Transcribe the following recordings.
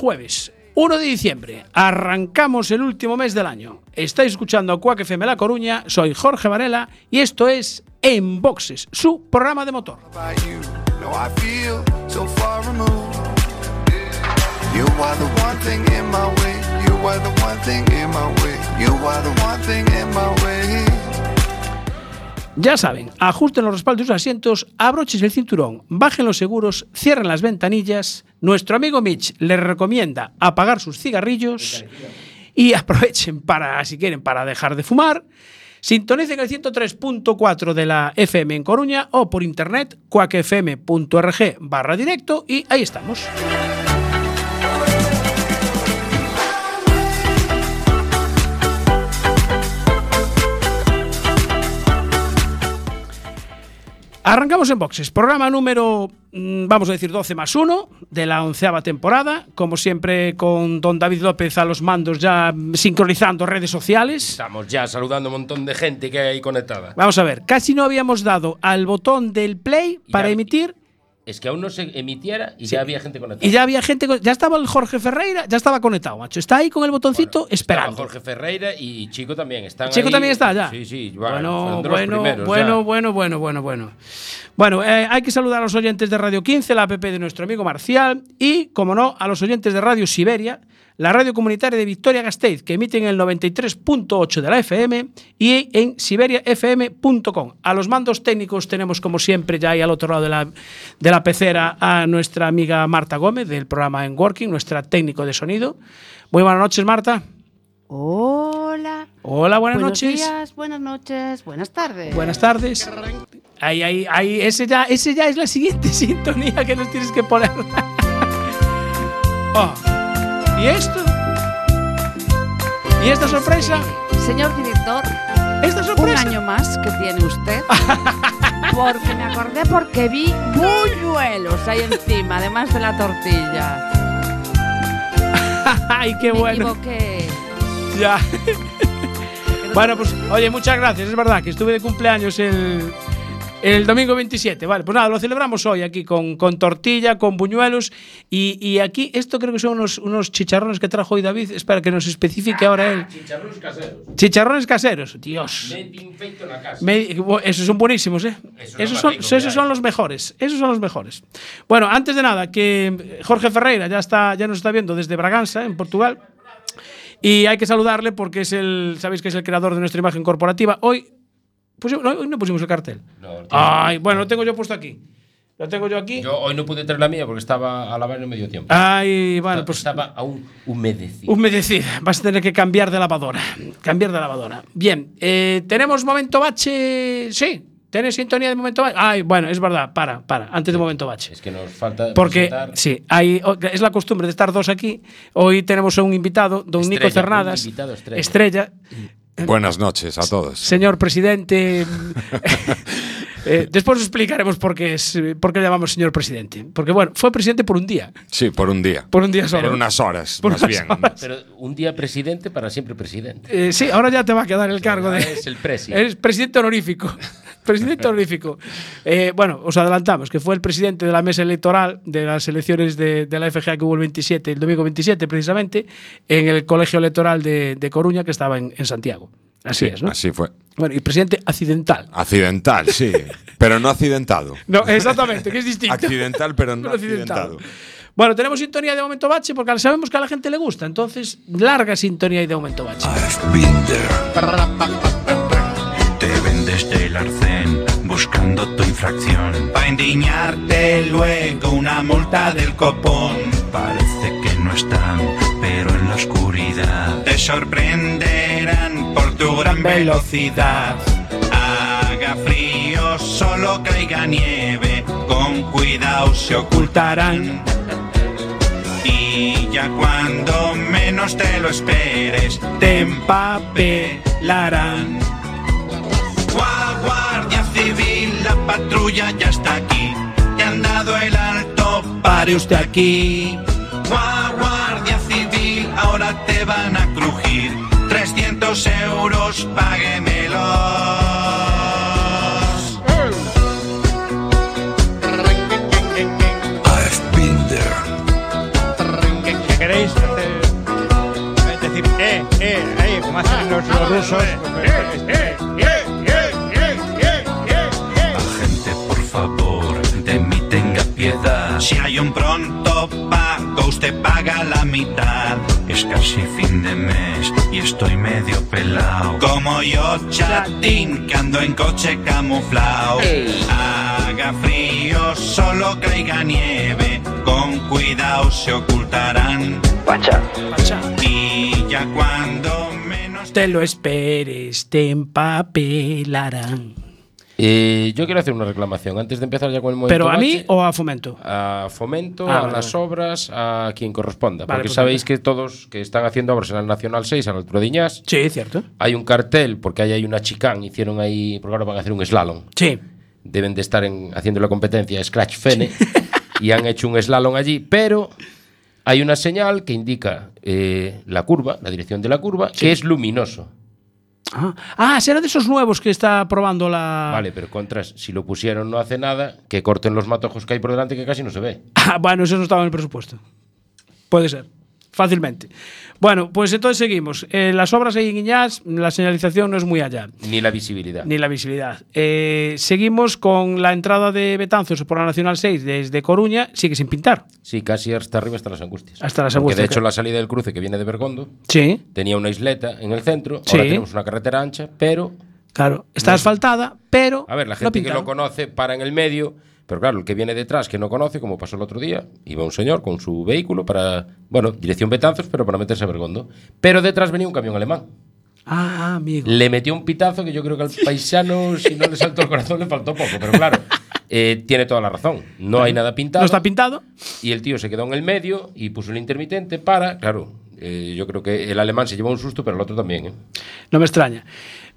Jueves, 1 de diciembre. Arrancamos el último mes del año. Estáis escuchando Cuac FM La Coruña. Soy Jorge Varela y esto es En Boxes, su programa de motor. Ya saben, ajusten los respaldos de los asientos, abrochen el cinturón, bajen los seguros, cierren las ventanillas. Nuestro amigo Mitch les recomienda apagar sus cigarrillos y aprovechen para, si quieren, para dejar de fumar. Sintonicen el 103.4 de la FM en Coruña o por internet cuacfm.org barra directo y ahí estamos. Arrancamos en boxes, programa número, mm, vamos a decir, 12 más 1 de la onceava temporada, como siempre con don David López a los mandos ya sincronizando redes sociales. Estamos ya saludando a un montón de gente que hay ahí conectada. Vamos a ver, casi no habíamos dado al botón del play Y para ya- emitir Es que aún no se emitiera y ya había gente conectada. y ya había gente, ya estaba el Jorge Ferreira, ya estaba conectado, macho. Está ahí con el botoncito esperando. Jorge Ferreira y Chico también. Están Chico ahí. también está ya. Sí, sí. Bueno, bueno, primeros bueno, bueno, bueno, bueno, bueno. Bueno, eh, hay que saludar a los oyentes de Radio 15, la app de nuestro amigo Marcial, y, como no, a los oyentes de Radio Siberia, la radio comunitaria de Victoria Gasteiz, que emiten el 93.8 de la FM y en siberiafm.com. A los mandos técnicos tenemos, como siempre, ya ahí al otro lado de la, de la pecera a nuestra amiga Marta Gómez, del programa En Working, nuestra técnico de sonido. Muy buenas noches, Marta. Hola. Hola, buenas Buenos noches. días, buenas noches, buenas tardes. Buenas tardes. Ahí, ahí, ahí, ese ya, ese ya es la siguiente sintonía que nos tienes que poner. Oh, ¿Y esto? ¿Y esta sorpresa? Señor director, ¿Esta un sorpresa? año más que tiene usted. Porque me acordé porque vi buñuelos ahí encima, además de la tortilla. ¡Ay, qué me bueno! equivoqué. Ya. Bueno, pues, oye, muchas gracias. Es verdad que estuve de cumpleaños el, el domingo 27. Vale, pues nada, lo celebramos hoy aquí con, con tortilla, con buñuelos. Y, y aquí, esto creo que son unos, unos chicharrones que trajo hoy David. Espera que nos especifique ahora él. Chicharrones caseros. Chicharrones caseros, Dios. En la casa. Me- esos son buenísimos, ¿eh? Eso es esos son, rico esos son los mejores. Esos son los mejores. Bueno, antes de nada, que Jorge Ferreira ya, está, ya nos está viendo desde Braganza, en Portugal. Y hay que saludarle porque es el, sabéis que es el creador de nuestra imagen corporativa. Hoy, pusimos- no, hoy no pusimos el cartel. No. Ay, bueno, lo tengo yo puesto aquí. Lo tengo yo aquí. Yo hoy no pude traer la mía porque estaba a lavar en medio tiempo. Ay, bueno, pues estaba aún humedecido. Humedecida. Vas a tener que cambiar de lavadora. Cambiar de lavadora. Bien. eh, ¿Tenemos momento bache? Sí. ¿Tienes sintonía de momento bache? Ay, bueno, es verdad. Para, para. Antes de momento bache. Es que nos falta Porque, presentar sí, hay, es la costumbre de estar dos aquí. Hoy tenemos a un invitado, don Nico Estrella, Cernadas. un invitado estrella. estrella. Buenas noches a todos. Señor presidente. Eh, después os explicaremos por qué, es, por qué le llamamos señor presidente. Porque, bueno, fue presidente por un día. Sí, por un día. Por un día solo. Por unas horas, Por más unas bien. horas. Pero un día presidente para siempre presidente. Eh, sí, ahora ya te va a quedar el cargo de. Es el presi. Eres presidente honorífico. presidente honorífico. Eh, bueno, os adelantamos que fue el presidente de la mesa electoral de las elecciones de, de la FGA que hubo el 27, el domingo 27, precisamente, en el colegio electoral de, de Coruña que estaba en, en Santiago. Así Sí, es, ¿no? Así fue. Bueno, y presidente accidental. Accidental, sí. pero no accidentado. No, exactamente, que es distinto. Accidental, pero no Pero accidentado. accidentado. Bueno, tenemos sintonía de momento bache porque sabemos que a la gente le gusta. Entonces, larga sintonía y de momento bache. I've been there. Te vendes del arcén buscando tu infracción. Pa' indignarte luego una multa del copón. Parece que no están, pero en la oscuridad te sorprenderán por tu gran velocidad. Haga frío, solo caiga nieve, con cuidado se ocultarán. Y ya cuando menos te lo esperes, te empapelarán. Gua- Guardia Civil, la patrulla ya está aquí. Te han dado el alto, pare usted aquí. Gua- Guardia Civil, ahora te van a. 300 euros, páguemelos. I've been there. ¿Qué, queréis hacer? Es decir, eh, eh, eh, como hacen los, los rusos. Agente, por favor, de mí tenga piedad. Si hay un pronto pago, usted paga la mitad. Es casi fin de mes y estoy medio pelado. Como yo, chatín, que ando en coche camuflado. Haga frío, solo caiga nieve. Con cuidado se ocultarán. Pacha. Y ya cuando menos Te lo esperes, te empapelarán. Eh, yo quiero hacer una reclamación antes de empezar ya con el momento ¿Pero a mí o a Fomento? a fomento, Ah, a vale, las vale. obras, a quien corresponda. Vale, porque pues sabéis que todos que están haciendo obras en la Nacional 6 a la altura de Iñás, Sí, cierto. hay un cartel porque ahí hay una chicán, hicieron ahí, porque ahora van a hacer un slalom. Sí. Deben de estar en- haciendo la competencia Scratch Fene y han hecho un slalom allí, pero hay una señal que indica eh, la curva, la dirección de la curva, que es luminoso. Ah, ah, será de esos nuevos que está probando la. Vale, pero contras, si lo pusieron no hace nada, que corten los matojos que hay por delante que casi no se ve. Ah, bueno, eso no estaba en el presupuesto. Puede ser. Fácilmente. Bueno, pues entonces seguimos. Eh, las obras ahí en Iñás, la señalización no es muy allá. Ni la visibilidad. Ni la visibilidad. Eh, seguimos con la entrada de Betanzos por la Nacional 6 desde Coruña, sigue sin pintar. Sí, casi hasta arriba están las angustias. Hasta las Porque angustias, de hecho la salida del cruce que viene de Bergondo Sí, tenía una isleta en el centro, Sí. ahora tenemos una carretera ancha, pero claro. Está asfaltada, pero. a ver, la no gente que lo conoce para en el medio, pero claro, el que viene detrás que no conoce, como pasó el otro día, iba un señor con su vehículo para, bueno, dirección Betanzos, pero para meterse a Bergondo. Pero detrás venía un camión alemán. Ah, amigo. Le metió un pitazo que yo creo que al paisano, si no le saltó el corazón, le faltó poco. Pero claro, eh, tiene toda la razón. No hay nada pintado. No está pintado. Y el tío se quedó en el medio y puso el intermitente para, claro, eh, yo creo que el alemán se llevó un susto, pero el otro también. ¿eh? No me extraña.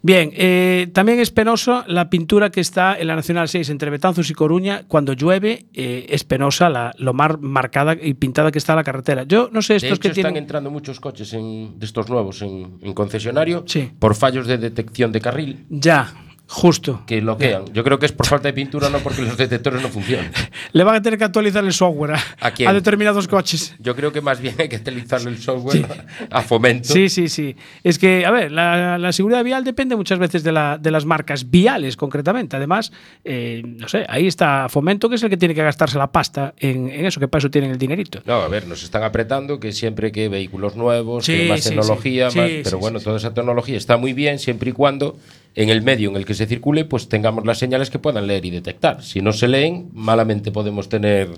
Bien, eh, también es penosa la pintura que está en la Nacional 6 entre Betanzos y Coruña. Cuando llueve, eh, es penosa la, lo mar marcada y pintada que está la carretera. Yo no sé De estos hecho, que están tienen. entrando muchos coches en- de estos nuevos en, en concesionario Sí. por fallos de detección de carril Ya, justo. que bloquean. Yo creo que es por falta de pintura, no porque los detectores no funcionan. Le van a tener que actualizar el software a, ¿A quién? determinados coches. Yo creo que más bien hay que utilizarle el software a fomento. Sí, sí, sí. Es que, a ver, la, la seguridad vial depende muchas veces de, la- de las marcas viales, concretamente. Además, eh, no sé, ahí está Fomento, que es el que tiene que gastarse la pasta en, en eso, que para eso tienen el dinerito. No, a ver, nos están apretando que siempre que vehículos nuevos, que Sí, más sí, tecnología, sí. más- Sí, pero sí, bueno, sí, toda esa tecnología está muy bien siempre y cuando en el medio en el que se circule, pues tengamos las señales que puedan leer y detectar. Si no se leen, malamente podemos tener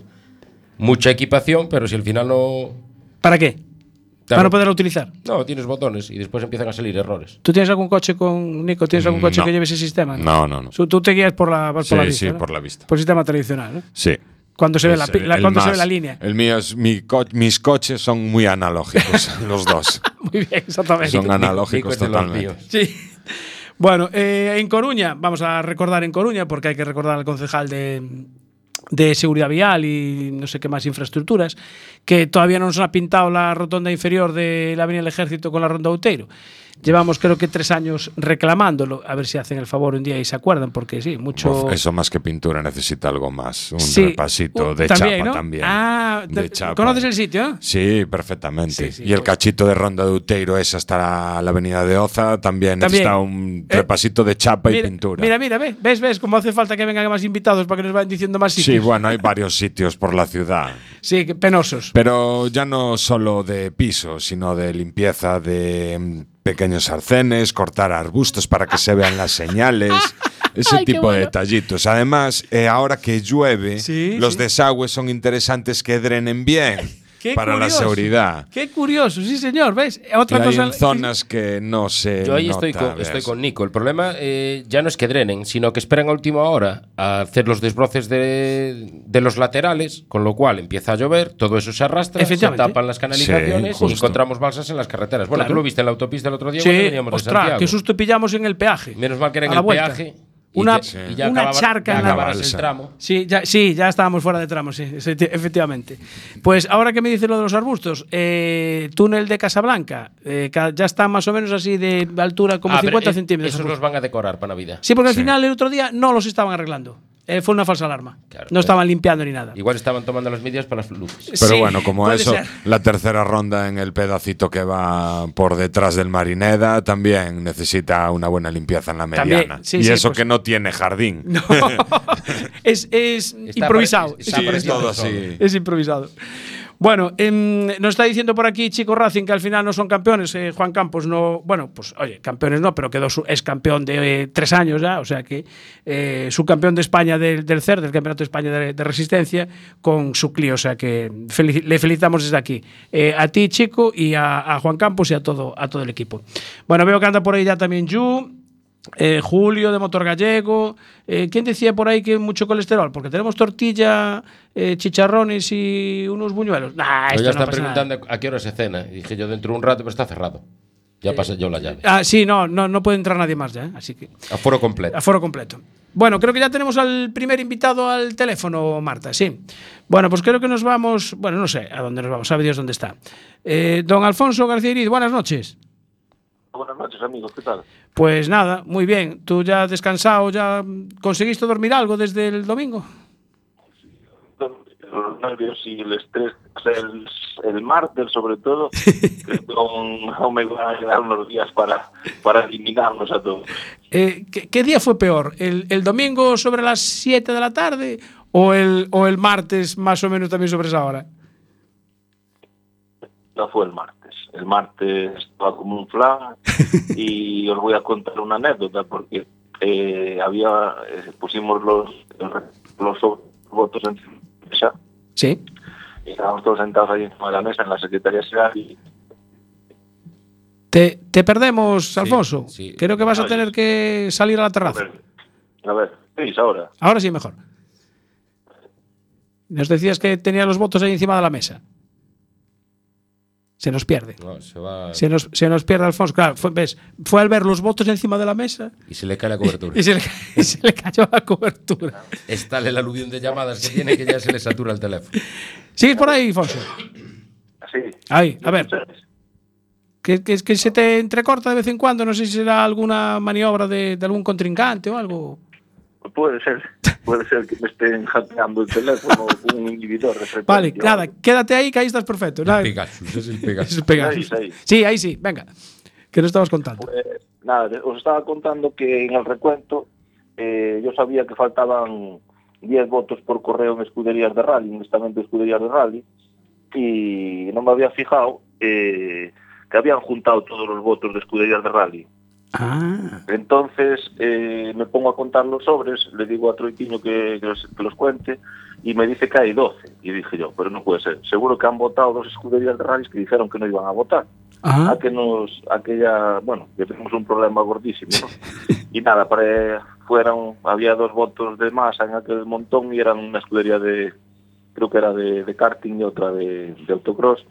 mucha equipación, pero si al final no... ¿Para qué? Claro. Para no poderla utilizar. No, tienes botones y después empiezan a salir errores. ¿Tú tienes algún coche con Nico? ¿Tienes algún coche No. que lleve ese sistema? No, no, no. Tú tú te guías por la, por Sí, la vista. sí, ¿no? por la vista. Por el sistema tradicional, ¿no? Sí. Cuando se ve, la, cuando se ve la línea. El mío es mi co- mis coches son muy analógicos, los dos. Muy bien, exactamente. Son analógicos totalmente. Sí. Bueno, eh, en Coruña, vamos a recordar en Coruña, porque hay que recordar al concejal de, de Seguridad Vial y no sé qué más infraestructuras, que todavía no nos ha pintado la rotonda inferior de la Avenida del Ejército con la Ronda Outeiro. Llevamos creo que tres años reclamándolo, a ver si hacen el favor un día y se acuerdan, porque sí, mucho... Uf, eso más que pintura necesita algo más. Un Sí, repasito uh, de también, chapa ¿no? también. Ah, de chapa. ¿conoces el sitio? eh? Sí, perfectamente. Sí, sí, y el pues- cachito de Ronda de Uteiro es hasta la, avenida de Oza también, También. necesita un Eh, repasito de chapa y pintura. mira, mira, ve, ves, ves, cómo hace falta que vengan más invitados para que nos vayan diciendo más sí, sitios. bueno, hay varios sitios por la ciudad. Sí, penosos. Pero ya no solo de piso, sino de limpieza de mm, pequeños arcenes, cortar arbustos para que se vean las señales, ese Ay, tipo de detallitos. Además, eh, ahora que llueve, Sí, los desagües son interesantes que drenen bien Qué para curioso. la seguridad. Qué curioso, sí, señor. ¿Ves? Otra hay en zonas que no se Yo ahí nota, estoy con, ¿ves? estoy con Nico. El problema eh, ya no es que drenen, sino que esperan a última hora a hacer los desbroces de, de los laterales, con lo cual empieza a llover, todo eso se arrastra, se tapan las canalizaciones Sí, y encontramos balsas en las carreteras. Bueno, Claro. tú lo viste en la autopista el otro día Sí, cuando veníamos de Santiago. qué susto pillamos en el peaje. Menos mal que era en el vuelta. peaje. Y Una, te- y ya una acababa- charca ya en la el tramo. Sí, ya, sí, ya estábamos fuera de tramo, sí, efecti- efectivamente. Pues ahora que me dices lo de los arbustos, eh, túnel de Casablanca, eh, ya está más o menos así de altura como Ah, pero 50 es- centímetros. Esos los van a decorar para Navidad. Sí, porque al final el otro día no los estaban arreglando. Eh, fue una falsa alarma. Claro, no claro. estaban limpiando ni nada. Igual estaban tomando las medidas para las luces. Pero Sí, bueno, como eso, ser. la tercera ronda en el pedacito que va por detrás del Marineda también necesita una buena limpieza en la También, mediana. sí, y sí, eso pues- que no tiene jardín. No, es, es improvisado. todo así. Es improvisado. Bueno, em, nos está diciendo por aquí Chico Racing que al final no son campeones. eh, Juan Campos no, bueno, pues oye, campeones no, pero quedó su- es campeón de eh, tres años ya, o sea que eh, subcampeón de España del, del CER, del Campeonato de España de, Resistencia, con su Clio, o sea que le felicitamos desde aquí. Eh, a ti, Chico, y a, a Juan Campos y a todo, a todo el equipo. Bueno, veo que anda por ahí ya también Yu. Eh, Julio de Motor Gallego. Eh, ¿Quién decía por ahí que mucho colesterol? Porque tenemos tortilla, eh, chicharrones y unos buñuelos. Nah, esto ya no pasa nada. preguntando a qué hora se cena. Y dije yo dentro de un rato, pero está cerrado. Ya pasé yo la llave. Ah, sí, no, no, no puede entrar nadie más ya, así que Aforo completo. aforo completo. Bueno, creo que ya tenemos al primer invitado al teléfono, Marta, sí. Bueno, pues creo que nos vamos, bueno, no sé a dónde nos vamos, sabe Dios dónde está. Don Alfonso García Iriz, buenas noches. Buenas noches, amigos, ¿qué tal? Pues nada, muy bien. ¿Tú ya has descansado? ¿Ya conseguiste dormir algo desde el domingo? Los nervios y el estrés, el, el martes sobre todo, aún me van a quedar unos días para, para eliminarnos a todos. Eh, ¿qué, qué día fue peor? ¿El, el domingo sobre las 7 de la tarde o el, o el martes más o menos también sobre esa hora? No fue el martes. El martes estaba como un flan y os voy a contar una anécdota porque eh, había eh, pusimos los, los votos encima de la mesa Sí. y estábamos todos sentados ahí encima de la mesa en la Secretaría General y Te, te perdemos, Alfonso. sí. Creo que vas a tener que salir a la a terraza. ver, a ver, ¿qué es ahora? Ahora sí, mejor. Nos decías que tenía los votos ahí encima de la mesa. Se nos pierde. No, se va Se nos, se nos pierde Alfonso. Claro, fue, ves, fue al ver los votos encima de la mesa y se le cae la cobertura. y se le, ca- y se le cayó la cobertura. Es tal el aluvión de llamadas que tiene que ya se le satura el teléfono. ¿Sigues por ahí, Alfonso? Así. Ahí, a ver. Que, que, que se te entrecorta de vez en cuando. No sé si será alguna maniobra de, de algún contrincante o algo. Puede ser, puede ser que me estén hackeando el teléfono con un inhibidor de frecuencia. Vale, nada, quédate ahí que ahí estás perfecto. Nada, Pegasus, es el es Pegasus. Pegasus. Ahí, ahí. Sí, ahí sí, venga. Que no estabas contando. Pues, nada, os estaba contando que en el recuento eh, yo sabía que faltaban 10 votos por correo en escuderías de rally, en estamento de escuderías de rally, y no me había fijado eh, que habían juntado todos los votos de escuderías de rally. Ah, Entonces eh, me pongo a contar los sobres, le digo a Troitiño que, que los, que los cuente y me dice que hay 12. Y dije yo, pero no puede ser. Seguro que han votado dos escuderías de rallies que dijeron que no iban a votar. ah. A que nos, a que ya, bueno, que tenemos un problema gordísimo. ¿no? y nada, para, fueron, había dos votos de masa en aquel montón y eran una escudería de, creo que era de, de karting y otra de, de autocross.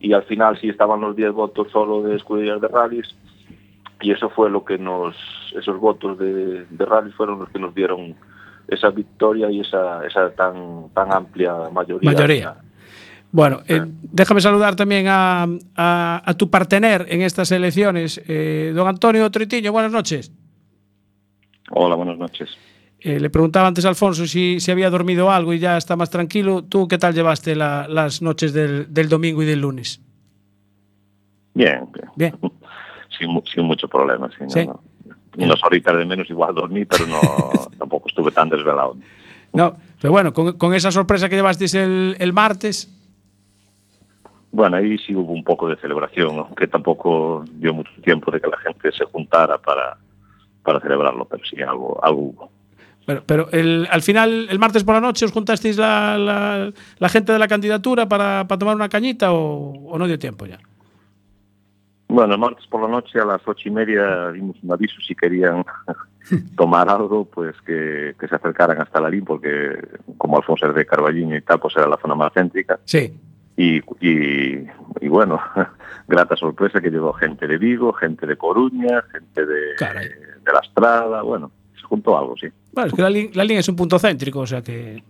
Y al final sí estaban los 10 votos solo de escuderías de rallies y eso fue lo que nos, esos votos de, de rally fueron los que nos dieron esa victoria y esa, esa tan, tan amplia mayoría. Mayoría. Bueno, eh, déjame saludar también a, a- a tu partener en estas elecciones, eh, don Antonio Tritiño. Buenas noches. Hola, buenas noches. Eh, le preguntaba antes a Alfonso si, si había dormido algo y ya está más tranquilo. ¿Tú qué tal llevaste la- las noches del, del domingo y del lunes? Bien, bien. Sin, sin mucho problema, sí. no, Sí. no. Unas horitas de menos igual dormí, pero no tampoco estuve tan desvelado. No, pero bueno, con, con esa sorpresa que llevasteis el, el martes, Bueno, ahí sí hubo un poco de celebración, aunque tampoco dio mucho tiempo de que la gente se juntara para, para celebrarlo, pero sí algo, algo hubo. pero, pero el- al final, el martes por la noche, ¿os juntasteis la, la- la gente de la candidatura para, para tomar una cañita o, o no dio tiempo ya? Bueno, el martes por la noche a las ocho y media dimos un aviso si querían tomar algo, pues que, que se acercaran hasta la LIN, porque como Alfonso es de Carballiño y tal, pues era la zona más céntrica. Sí. Y, y, y bueno, grata sorpresa que llegó gente de Vigo, gente de Coruña, gente de, de La Estrada, bueno, se juntó algo, sí. Bueno, es que la, la línea es un punto céntrico, o sea que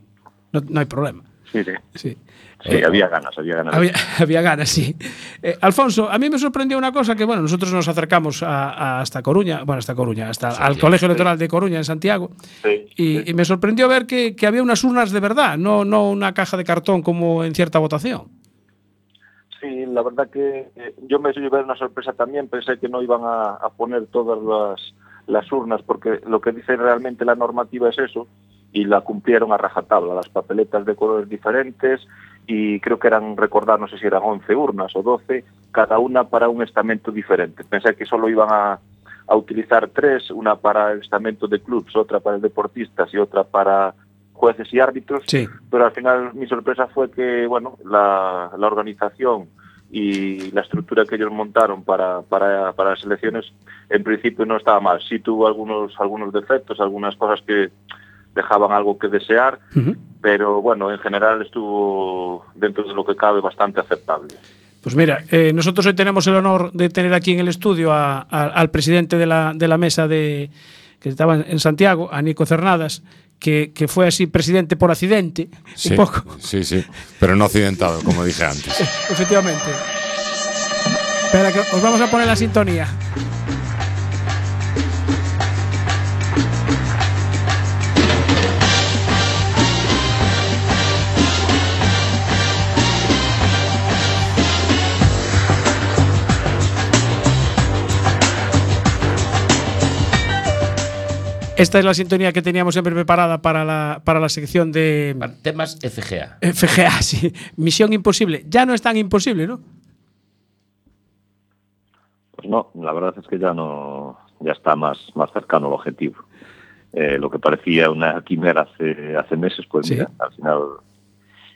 no, no hay problema. Sí, sí. Sí. Sí, había ganas, había ganas. Había, había ganas, sí. Eh, Alfonso, a mí me sorprendió una cosa que, bueno, nosotros nos acercamos a, a hasta Coruña, bueno, hasta Coruña, hasta al Colegio Electoral de Coruña en Santiago, y, y me sorprendió ver que, que había unas urnas de verdad, no, no una caja de cartón como en cierta votación. Sí, la verdad que eh, yo me llevé una sorpresa también, pensé que no iban a, a poner todas las, las urnas, porque lo que dice realmente la normativa es eso, y la cumplieron a rajatabla, las papeletas de colores diferentes, y creo que eran, recordar, no sé si eran 11 urnas o 12, cada una para un estamento diferente. Pensé que solo iban a, a utilizar tres, una para el estamento de clubs, otra para el deportistas y otra para jueces y árbitros Sí. pero al final mi sorpresa fue que bueno la, la organización y la estructura que ellos montaron para, para, para las elecciones en principio no estaba mal sí tuvo algunos algunos defectos algunas cosas que dejaban algo que desear pero bueno en general estuvo dentro de lo que cabe bastante aceptable Pues mira, eh, nosotros hoy tenemos el honor de tener aquí en el estudio a- a- al presidente de la, de la mesa de que estaba en Santiago, a Nico Cernadas, que, que fue así presidente por accidente, Sí, un poco. sí, sí. Pero no accidentado, como dije antes. Efectivamente. Espera, que os vamos a poner la sintonía. Esta es la sintonía que teníamos siempre preparada para la, para la sección de temas FGA. FGA, sí. Misión imposible. Ya no es tan imposible, ¿no? Pues no, la verdad es que ya no, ya está más, más cercano al objetivo. Eh, lo que parecía una quimera hace, hace meses, pues Sí. mira, al final,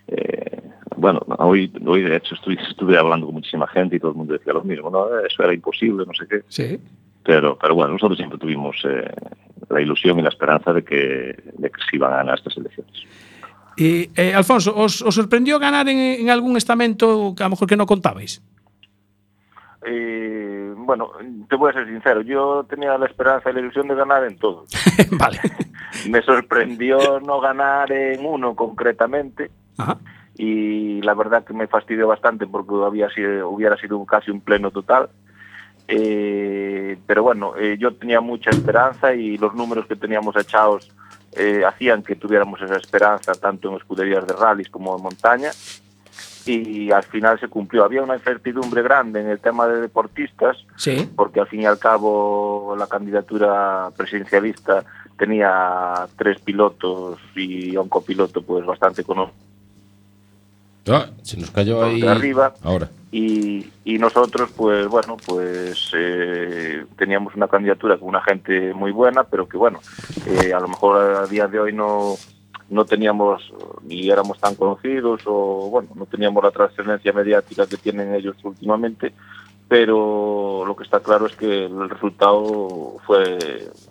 eh, bueno, hoy, hoy de hecho estuve, estuve hablando con muchísima gente y todo el mundo decía lo mismo, no, eso era imposible, no sé qué. Sí. Pero, pero bueno, nosotros siempre tuvimos eh, la ilusión e la esperanza de que, de que se iban a ganar estas elecciones. Y, eh, Alfonso, os, os sorprendió ganar en, en algún estamento que a lo mejor que no contabais? Eh, bueno, te voy a ser sincero, yo tenía la esperanza y la ilusión de ganar en todo. vale. Me sorprendió no ganar en uno concretamente. Ajá. Y la verdad que me fastidió bastante porque había sido, hubiera sido casi un pleno total. Eh, pero bueno, eh, yo tenía mucha esperanza y los números que teníamos echados eh, hacían que tuviéramos esa esperanza tanto en escuderías de rallies como en montaña y al final se cumplió. Había una incertidumbre grande en el tema de deportistas Sí. porque al fin y al cabo la candidatura presidencialista tenía tres pilotos y un copiloto pues bastante conocido Ah, se nos cayó ahí. arriba Ahora. y, y nosotros pues bueno pues eh, teníamos una candidatura con una gente muy buena pero que bueno eh, a lo mejor a día de hoy no no teníamos ni éramos tan conocidos o bueno no teníamos la trascendencia mediática que tienen ellos últimamente pero lo que está claro es que el resultado fue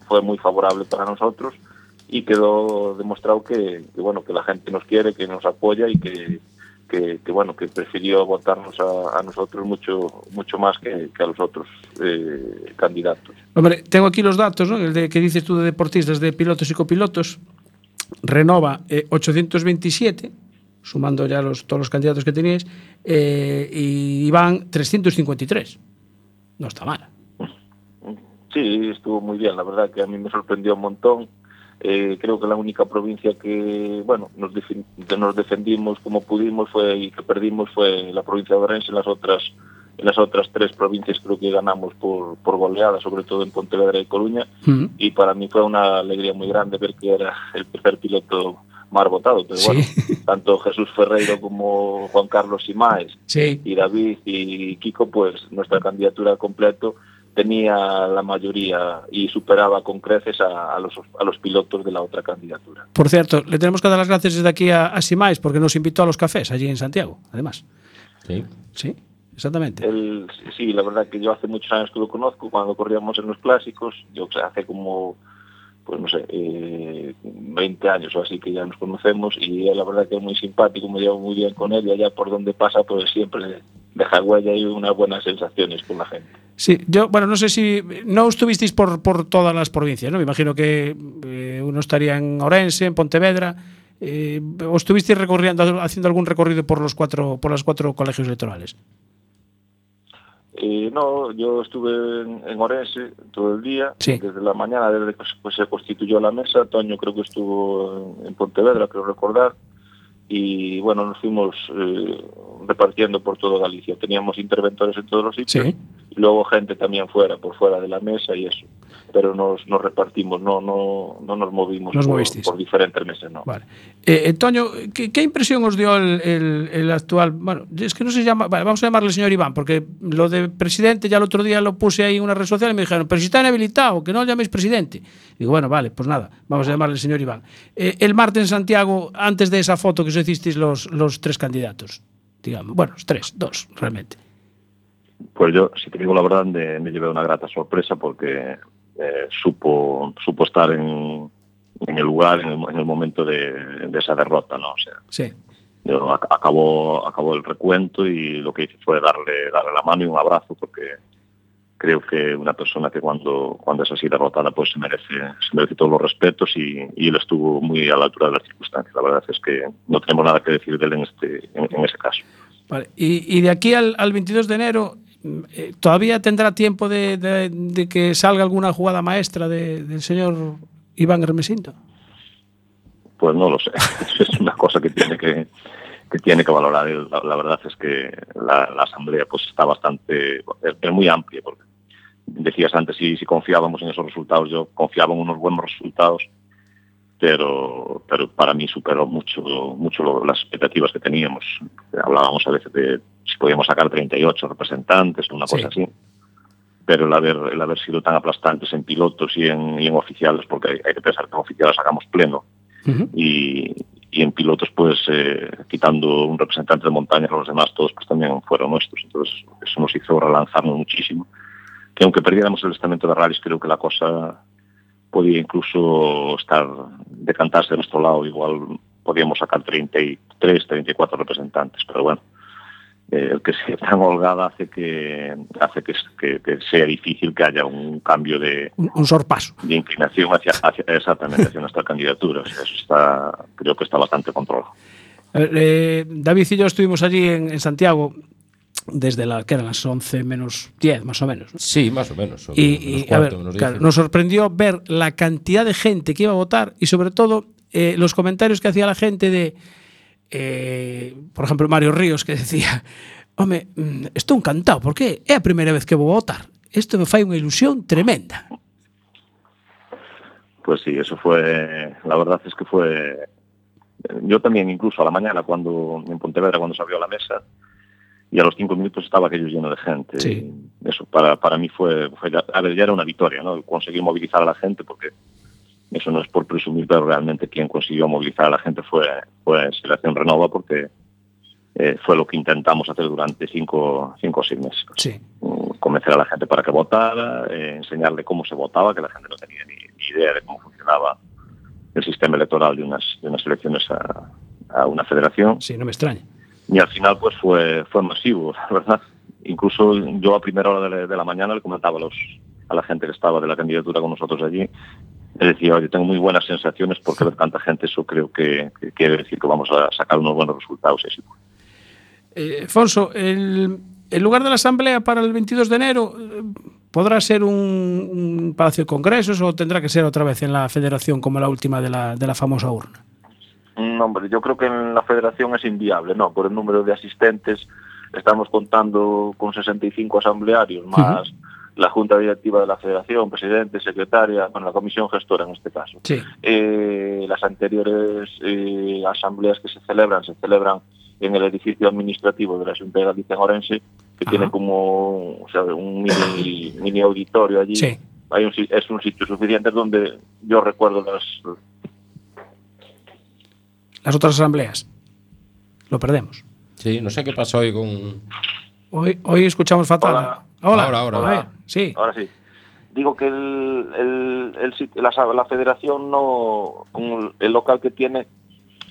fue muy favorable para nosotros y quedó demostrado que, que, bueno que la gente nos quiere que nos apoya y que que, que, bueno que prefirió votarnos a, a nosotros mucho mucho más que, que a los otros eh, candidatos. Hombre, tengo aquí los datos, ¿no? El de que dices tú de deportistas, de pilotos y copilotos. Renova eh, 827, sumando ya los, todos los candidatos que teníais, eh, y Iván 353. No está mal. Sí, estuvo muy bien, la verdad que a mí me sorprendió un montón. eh, creo que la única provincia que bueno nos, nos defendimos como pudimos fue y que perdimos fue la provincia de Orense en las otras en las otras tres provincias creo que ganamos por, por goleada sobre todo en Pontevedra y Coruña uh -huh. y para mí fue una alegría muy grande ver que era el tercer piloto más votado pero ¿Sí? bueno tanto Jesús Ferreiro como Juan Carlos Simaes sí. y David y Kiko pues nuestra candidatura completo tenía la mayoría y superaba con creces a, a los, a los pilotos de la otra candidatura. Por cierto, le tenemos que dar las gracias desde aquí a, a Simais porque nos invitó a los cafés allí en Santiago, además. Sí. Sí, exactamente. Sí, la verdad que yo hace muchos años que lo conozco, cuando corríamos en los clásicos, yo o sea, hace como, pues no sé, eh, 20 años o así que ya nos conocemos y la verdad que es muy simpático, me llevo muy bien con él y allá por donde pasa pues siempre deja huella y unas buenas sensaciones con la gente. Sí, yo, bueno, no sé si no estuvisteis por, por todas las provincias, ¿no? Me imagino que eh, uno estaría en Orense, en Pontevedra, eh, o estuvisteis recorriendo, haciendo algún recorrido por los cuatro, por los cuatro colegios electorales. Eh, no, yo estuve en, en Orense todo el día, Sí. desde la mañana, desde que se- pues, se constituyó la mesa. Toño creo que estuvo en, en Pontevedra, creo recordar. Y bueno, nos fuimos eh, repartiendo por todo Galicia. Teníamos interventores en todos los sitios. Sí. Y luego gente también fuera, por fuera de la mesa y eso. Pero nos, nos repartimos, no, no, no nos movimos Nos por, por diferentes mesas, no. Vale. Eh, eh, Toño, ¿qué, qué impresión os dio el, el- el actual? Bueno, es que no se llama. Vale, vamos a llamarle señor Iván, porque lo de presidente ya el otro día lo puse ahí en una red social y me dijeron, pero si está inhabilitado, que no lo llaméis presidente. Digo, bueno, vale, pues nada, vamos a llamarle señor Iván. Eh, el martes en Santiago, antes de esa foto que os hicisteis los, los tres candidatos, digamos, bueno, los tres, dos, realmente. Pues yo, si te digo la verdad, me, me llevé una grata sorpresa porque eh, supo, supo estar en, en el lugar, en el, en el momento de, de, esa derrota, ¿no? O sea, sí. Yo, acabó, acabó el recuento y lo que hice fue darle, darle la mano y un abrazo porque creo que una persona que cuando, cuando es así derrotada pues se merece, se merece todos los respetos y, y, él estuvo muy a la altura de las circunstancias. La verdad es que no tenemos nada que decir de él en, este, en, en ese caso. Vale. Y, y, de aquí al, al 22 de enero ¿todavía tendrá tiempo de, que salga alguna jugada maestra de- del señor Iván Hermesinto? Pues no lo sé. Es una cosa que tiene que, tiene que valorar. La, la verdad es que la, asamblea pues está bastante, es, muy amplia. Porque decías antes si, si confiábamos en esos resultados, yo confiaba en unos buenos resultados, pero, pero para mí superó mucho, mucho las expectativas que teníamos. Hablábamos a veces de si podíamos sacar 38 representantes, una Sí. cosa así. Pero el haber, el haber sido tan aplastantes en pilotos y en, y en oficiales, porque hay, hay que pensar que en oficiales sacamos pleno, y, y en pilotos pues eh, quitando un representante de montaña los demás todos pues también fueron nuestros. Entonces eso nos hizo relanzarnos muchísimo. Que aunque perdiéramos el estamento de rallies creo que la cosa podía incluso estar decantarse de nuestro lado. Igual podíamos sacar 33 34 representantes pero bueno el que sea tan holgada hace que hace que, que- que sea difícil que haya un cambio de, Un, un sorpaso. de inclinación hacia, hacia exactamente hacia nuestra candidatura. O sea, eso está, creo que está bastante controlado. Eh, David y yo estuvimos allí en, en Santiago desde la, que eran las 11 menos 10, más o menos. ¿no? Sí, más o menos. Y, menos y, a ver, menos claro, diez. nos sorprendió ver la cantidad de gente que iba a votar y sobre todo eh, los comentarios que hacía la gente de, eh, por exemplo, Mario Ríos que decía home, mm, estou encantado, porque é a primeira vez que vou votar. Isto me fai unha ilusión tremenda. Pues sí, eso fue, la verdad es que fue, yo también incluso a la mañana cuando en Pontevedra cuando se abrió la mesa y a los cinco minutos estaba aquello lleno de gente. Sí. Eso para, para mí fue, fue, a ver, ya era una victoria, ¿no? Conseguir movilizar a la gente porque eso no es por presumir, pero realmente quien consiguió movilizar a la gente fue, fue Selección Renova porque eh, fue lo que intentamos hacer durante cinco, cinco o seis meses. Sí. Mm, Convencer a la gente para que votara, eh, enseñarle cómo se votaba, que la gente no tenía ni, ni idea de cómo funcionaba el sistema electoral de unas, de unas elecciones a, a una federación. Sí, no me extraña. y al final pues fue, fue masivo, la verdad. Incluso yo a primera hora de la, de la mañana le comentaba a, los, a la gente que estaba de la candidatura con nosotros allí, le decía, oye, tengo muy buenas sensaciones porque ver tanta gente, eso creo que, que quiere decir que vamos a sacar unos buenos resultados. Eh, Alfonso, el, el lugar de la asamblea para el 22 de enero eh, podrá ser un, un palacio de congresos o tendrá que ser otra vez en la federación como la última de la, de la famosa urna. No, hombre, yo creo que en la federación es inviable, ¿no? Por el número de asistentes, estamos contando con 65 asamblearios, más la junta directiva de la federación, presidente, secretaria, bueno, la comisión gestora en este caso. Sí. Eh, las anteriores eh, asambleas que se celebran, se celebran en el edificio administrativo de la Junta de Galicia en Orense, que Ajá. tiene como o sea, un mini, mini auditorio allí. Sí. Hay un, si- es un sitio suficiente donde yo recuerdo las, Las otras asambleas. Lo perdemos. Sí, no sé qué pasó hoy con. Hoy, hoy escuchamos fatal. Hola. Hola. Ahora, ahora, sí. Ahora sí. Digo que el, el, la, la federación no, con el local que tiene,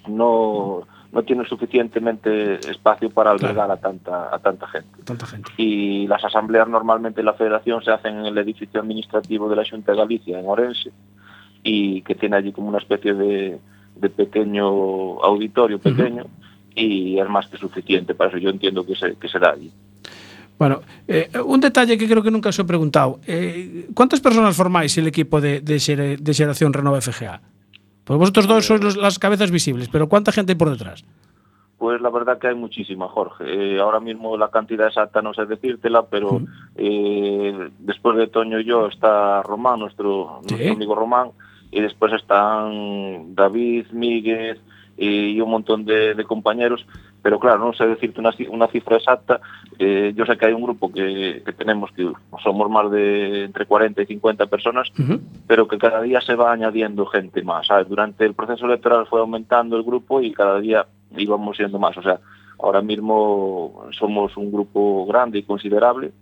no, no tiene suficientemente espacio para albergar a tanta a tanta gente. Tanta gente. Y las asambleas normalmente en la federación se hacen en el edificio administrativo de la Junta de Galicia, en Orense, y que tiene allí como una especie de, de pequeño auditorio pequeño, y es más que suficiente. Para eso yo entiendo que, se, que será allí. Bueno, eh, un detalle que creo que nunca os he preguntado. Eh, ¿Cuántas personas formáis el equipo de, de, de Xeración Renova FGA? Pues vosotros dos sois los- las cabezas visibles, pero ¿cuánta gente hay por detrás? Pues la verdad que hay muchísima, Jorge. Eh, ahora mismo la cantidad exacta no sé decírtela, pero eh, después de Toño y yo está Román, nuestro, Sí. nuestro amigo Román, y después están David, Miguel eh, y un montón de, de compañeros. Pero claro, no sé decirte una, una cifra exacta. Eh, yo sé que hay un grupo que, que tenemos que somos más de entre 40 y 50 personas, pero que cada día se va añadiendo gente más. ¿sabes? Durante el proceso electoral fue aumentando el grupo y cada día íbamos siendo más. O sea, ahora mismo somos un grupo grande y considerable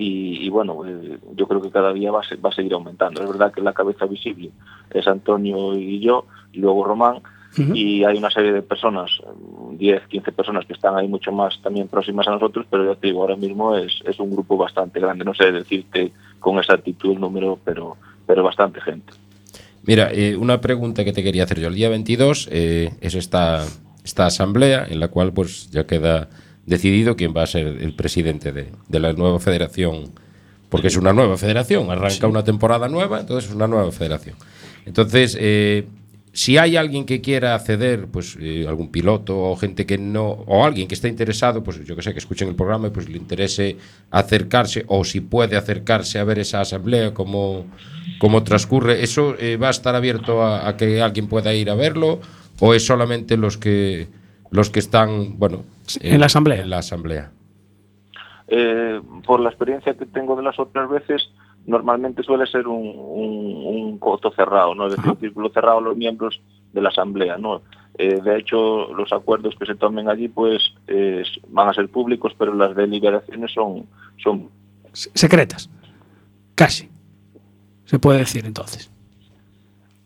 y, y bueno, eh, yo creo que cada día va va a seguir aumentando. Es verdad que la cabeza visible es Antonio y yo, y luego Román, Ujú. y hay una serie de personas, mm, 10, 15 personas que están ahí mucho más también próximas a nosotros, pero ya te digo, ahora mismo es, es un grupo bastante grande. No sé decirte con exactitud el número, pero, pero bastante gente. Mira, eh, una pregunta que te quería hacer yo. El día 22 eh, es esta, esta asamblea en la cual pues ya queda decidido quién va a ser el presidente de, de la nueva federación, porque es una nueva federación, arranca una temporada nueva, entonces es una nueva federación. Entonces, eh, si hay alguien que quiera acceder, pues eh, algún piloto o gente que no, o alguien que esté interesado, pues yo que sé, que escuchen el programa y pues le interese acercarse, o si puede acercarse a ver esa asamblea, cómo, cómo transcurre, ¿eso eh, va a estar abierto a, a que alguien pueda ir a verlo? ¿O es solamente los que los que están, bueno, En la asamblea. En la asamblea. Eh, por la experiencia que tengo de las otras veces, normalmente suele ser un, un, un coto cerrado, ¿no? Es decir, un círculo cerrado a los miembros de la asamblea, ¿no? Eh, de hecho, los acuerdos que se tomen allí, pues, eh, van a ser públicos, pero las deliberaciones son, son Se- Secretas. Casi. Se puede decir entonces.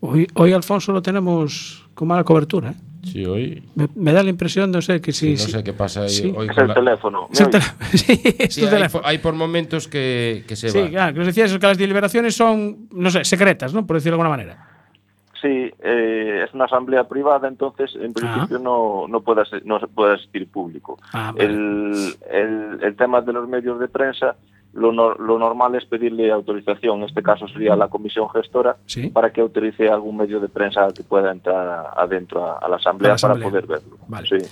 Hoy, hoy Alfonso lo tenemos con mala cobertura. ¿eh? Sí, hoy. Me, me da la impresión, no sé, que sí. Sí, no sí. sé qué pasa ahí Sí. hoy es con el la- teléfono. Es el ¿me oyes? tele- sí, es Sí, tu hay, teléfono. por, hay por momentos que, que se Sí, va. claro, que os decía eso, que las deliberaciones son, no sé, secretas, ¿no? Por decirlo de alguna manera. Sí, eh, es una asamblea privada, entonces en principio no, no, puede, no se puede asistir público. Ah, vale. el, el, el tema de los medios de prensa, lo, no, lo normal es pedirle autorización, en este caso sería la comisión gestora, ¿Sí? para que autorice algún medio de prensa que pueda entrar adentro a, a, la, asamblea la, asamblea para poder verlo. Vale. Sí.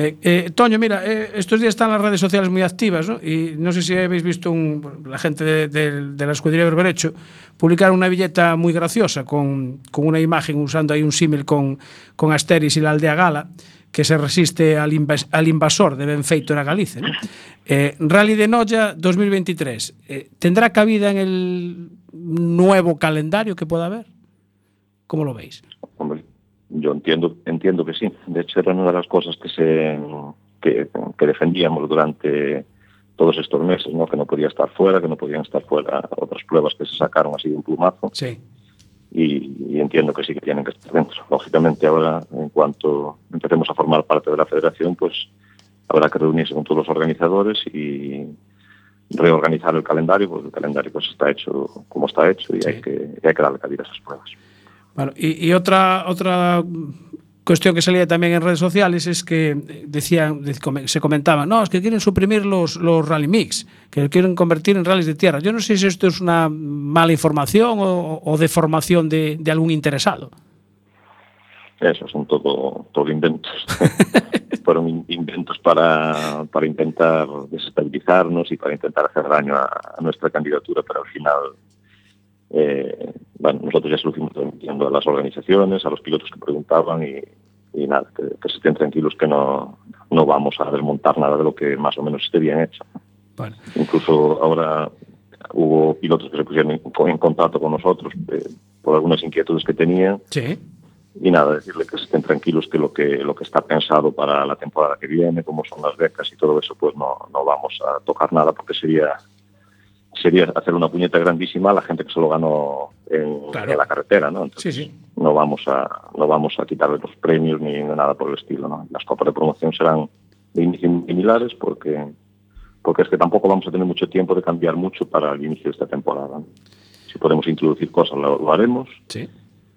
Eh, Toño, mira, eh, estos días están las redes sociales muy activas, ¿no? Y no sé si habéis visto un, la gente de, de, de la escudería de Berberecho publicar una billeta muy graciosa con, con una imagen usando ahí un símil con, con Asteris y la aldea Gala. Que se resiste al, invas- al invasor de Benfeito na Galicia. ¿no? Eh, Rally de Noya 2023. eh, ¿Tendrá cabida en el nuevo calendario que pueda haber? ¿Cómo lo veis? Hombre, yo entiendo, entiendo que sí. De hecho, era una de las cosas que se que, que defendíamos durante todos estos meses, ¿no? Que no podía estar fuera, que no podían estar fuera otras pruebas que se sacaron así de un plumazo. Sí. y, y, entiendo que sí que tienen que estar dentro. Lógicamente ahora, en cuanto empecemos a formar parte de la federación, pues habrá que reunirse con todos los organizadores y reorganizar el calendario, porque el calendario pues está hecho como está hecho y, sí. hay, que, y hay que darle cabida a esas pruebas. Bueno, y, y otra, otra cuestión que salía también en redes sociales es que decían, de- come- se comentaba, no, es que quieren suprimir los, los rally mix, que lo quieren convertir en rallies de tierra. Yo no sé si esto es una mala información o, o de formación de, de algún interesado. Eso son todo, todo inventos. Fueron in- inventos para, para intentar desestabilizarnos y para intentar hacer daño a, a nuestra candidatura, pero al final, eh, bueno, nosotros ya se lo fuimos transmitiendo a las organizaciones, a los pilotos que preguntaban y, y nada, que, que se estén tranquilos que no, no vamos a desmontar nada de lo que más o menos esté bien hecho. Bueno. Incluso ahora hubo pilotos que se pusieron en, en contacto con nosotros eh, por algunas inquietudes que tenían Sí. y nada, decirle que estén tranquilos que lo que lo que está pensado para la temporada que viene, como son las becas y todo eso, pues no, no vamos a tocar nada porque sería sería hacer una puñeta grandísima a la gente que se lo ganó en, Claro. en la carretera, ¿no? Entonces, Sí, sí. no vamos a no vamos a quitarle los premios ni nada por el estilo, ¿no? Las copas de promoción serán de inicio similares porque porque es que tampoco vamos a tener mucho tiempo de cambiar mucho para el inicio de esta temporada. ¿no? Si podemos introducir cosas lo, lo haremos, Sí.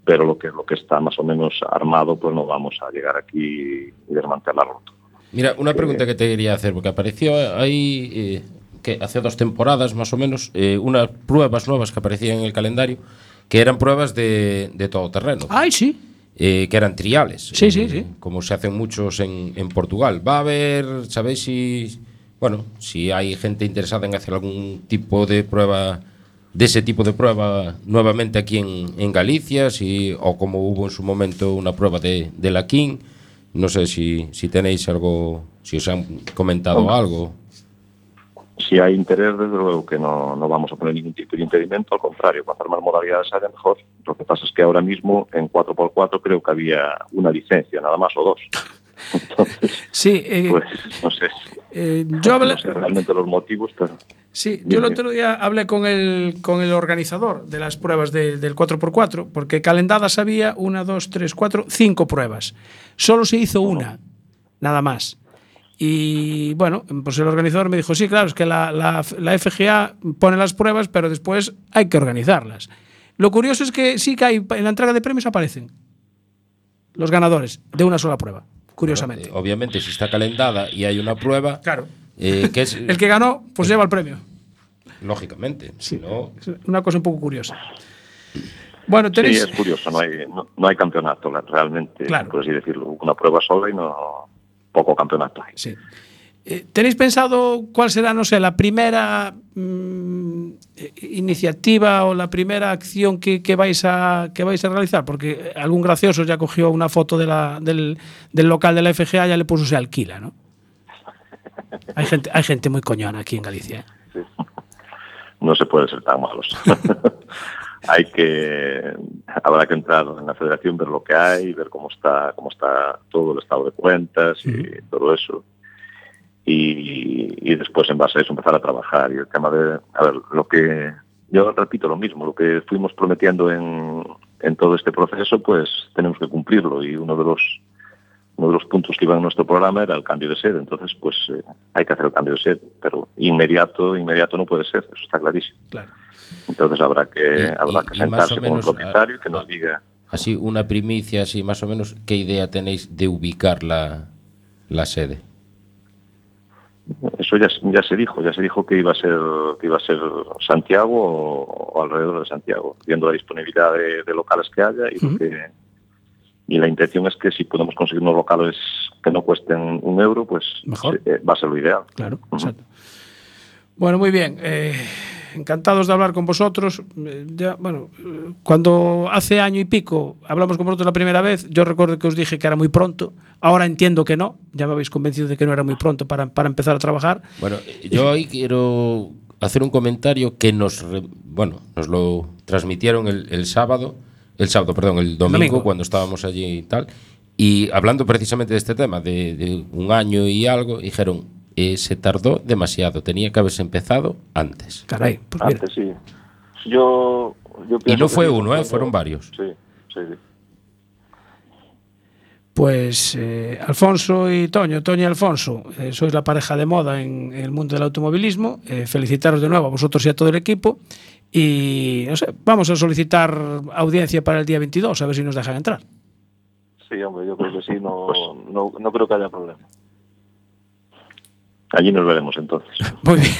pero lo que lo que está más o menos armado pues no vamos a llegar aquí y desmantelarlo todo. Mira, una pregunta que te quería hacer, porque apareció ahí, eh, que hace dos temporadas más o menos, eh, unas pruebas nuevas que aparecían en el calendario, que eran pruebas de, de todoterreno, Ay, sí. eh, que eran triales. Sí, eh, sí, sí. Como se hacen muchos en, en Portugal. Va a haber, ¿sabéis si, bueno, si hay gente interesada en hacer algún tipo de prueba, de ese tipo de prueba nuevamente aquí en, en Galicia, si, o como hubo en su momento una prueba de, de la King? No sé si, si tenéis algo, si os han comentado algo. Si hay interés, desde luego que no, no vamos a poner ningún tipo de impedimento, al contrario, cuantas más modalidades haya mejor. Lo que pasa es que ahora mismo en 4x4 creo que había una licencia, nada más o dos. Entonces, Sí, eh, pues no sé, eh, yo hablé, no sé realmente los motivos, pero Sí, yo el otro día hablé con el, con el organizador de las pruebas de- del 4x4, porque calendadas había una, dos, tres, cuatro, cinco pruebas. Solo se hizo una, nada más. Y bueno, pues el organizador me dijo, sí, claro, es que la, la- la FGA pone las pruebas, pero después hay que organizarlas. Lo curioso es que sí que hay, en la entrega de premios aparecen los ganadores de una sola prueba, curiosamente. Eh, obviamente, si está calendada y hay una prueba, Claro. eh, que es, El que ganó, pues lleva el premio. lógicamente, si no, Es una cosa un poco curiosa. Bueno, sí, tenéis... es curioso, no hay, no, no hay campeonato la- realmente, Claro. por así decirlo, una prueba sola y no poco campeonato. Sí. Eh, ¿Tenéis pensado cuál será, no sé, la primera mm, eh, iniciativa o la primera acción que, que vais a, que vais a realizar? Porque algún gracioso ya cogió una foto de la- del, del local de la FGA y ya le puso se alquila, ¿no? Hay gente, hay gente muy coñona aquí en Galicia. ¿eh? no se puede ser tan malos. hay que habrá que entrar en la federación, ver lo que hay, ver cómo está, cómo está todo el estado de cuentas y todo eso. Y, y después en base a eso empezar a trabajar. Y el tema de, a ver, lo que yo repito lo mismo, lo que fuimos prometiendo en, en todo este proceso, pues tenemos que cumplirlo. Y uno de los uno de los puntos que iba en nuestro programa era el cambio de sede. Entonces, pues eh, hay que hacer el cambio de sede, pero inmediato, inmediato no puede ser, eso está clarísimo. Claro. Entonces habrá que, Y- habrá que sentarse con el propietario ah, que nos diga así una primicia, así más o menos, ¿qué idea tenéis de ubicar la, la sede? Eso ya, ya se dijo, ya se dijo que iba a ser que iba a ser Santiago o, o alrededor de Santiago, viendo la disponibilidad de, de locales que haya y lo que y la intención es que si podemos conseguir unos locales que no cuesten un euro, pues Mejor. eh, va a ser lo ideal. Claro, exacto. Bueno, muy bien. eh, encantados de hablar con vosotros. Eh, ya, bueno, eh, cuando hace año y pico hablamos con vosotros la primera vez, yo recuerdo que os dije que era muy pronto. Ahora entiendo que no. Ya me habéis convencido de que no era muy pronto para, para empezar a trabajar. Bueno, yo hoy quiero hacer un comentario que nos, bueno, nos lo transmitieron el, el sábado, el sábado, perdón, el domingo, domingo. cuando estábamos allí y tal, y hablando precisamente de este tema, de, de un año y algo, dijeron, eh, se tardó demasiado, tenía que haberse empezado antes. Caray, pues. Antes sí. Yo, yo Y no fue uno, ¿eh? fueron varios. Sí, sí, sí. Pues eh, Alfonso y Toño, Toño y Alfonso, eh, sois la pareja de moda en, en el mundo del automovilismo. Eh, felicitaros de nuevo a vosotros y a todo el equipo. Y no sé, vamos a solicitar audiencia para el día 22, a ver si nos dejan entrar. Sí, hombre, yo creo que sí, no, no, no creo que haya problema. Allí nos veremos entonces. Muy bien.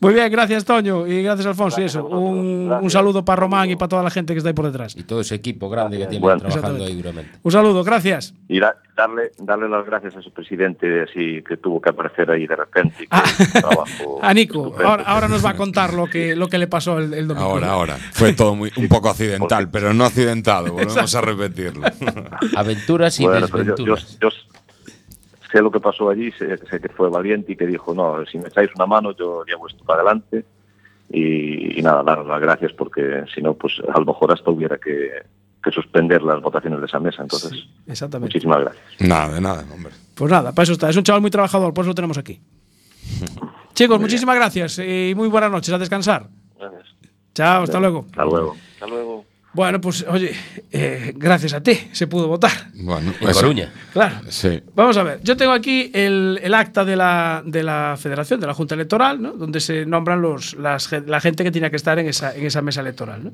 Muy bien, gracias Toño y gracias Alfonso. y Gracias eso, a vosotros. un, Gracias. un saludo para Román y para toda la gente que está ahí por detrás. Y todo ese equipo grande que tiene Bueno. trabajando ahí duramente. Un saludo, gracias. Y da- darle, darle las gracias a su presidente, así que tuvo que aparecer ahí de repente. y que Ah. A Nico, ahora, ahora nos va a contar lo que, lo que le pasó el, el domingo. Ahora, ahora. Fue todo muy, un poco accidental, pero no accidentado. Volvemos a repetirlo. Aventuras y Bueno, pero yo, yo, desventuras. yo sé lo que pasó allí, sé, sé que fue valiente y que dijo, no, si me echáis una mano, yo llevo esto para adelante. Y, y nada, daros las gracias porque si no, pues a lo mejor hasta hubiera que, que suspender las votaciones de esa mesa. Entonces, Exactamente. muchísimas gracias. Nada, de nada, hombre. Pues nada, para eso está. Es un chaval muy trabajador, por eso lo tenemos aquí. Chicos, muchísimas gracias y muy buenas noches. A descansar. Gracias. Chao. Hasta luego. Hasta luego. Bueno, pues oye, eh, gracias a ti se pudo votar. Bueno, En eso- Coruña. Claro. Sí. Vamos a ver, yo tengo aquí el, el acta de la, de la Federación, de la Junta Electoral, ¿no? donde se nombran los, las la gente que tenía que estar en esa, en esa mesa electoral. ¿no?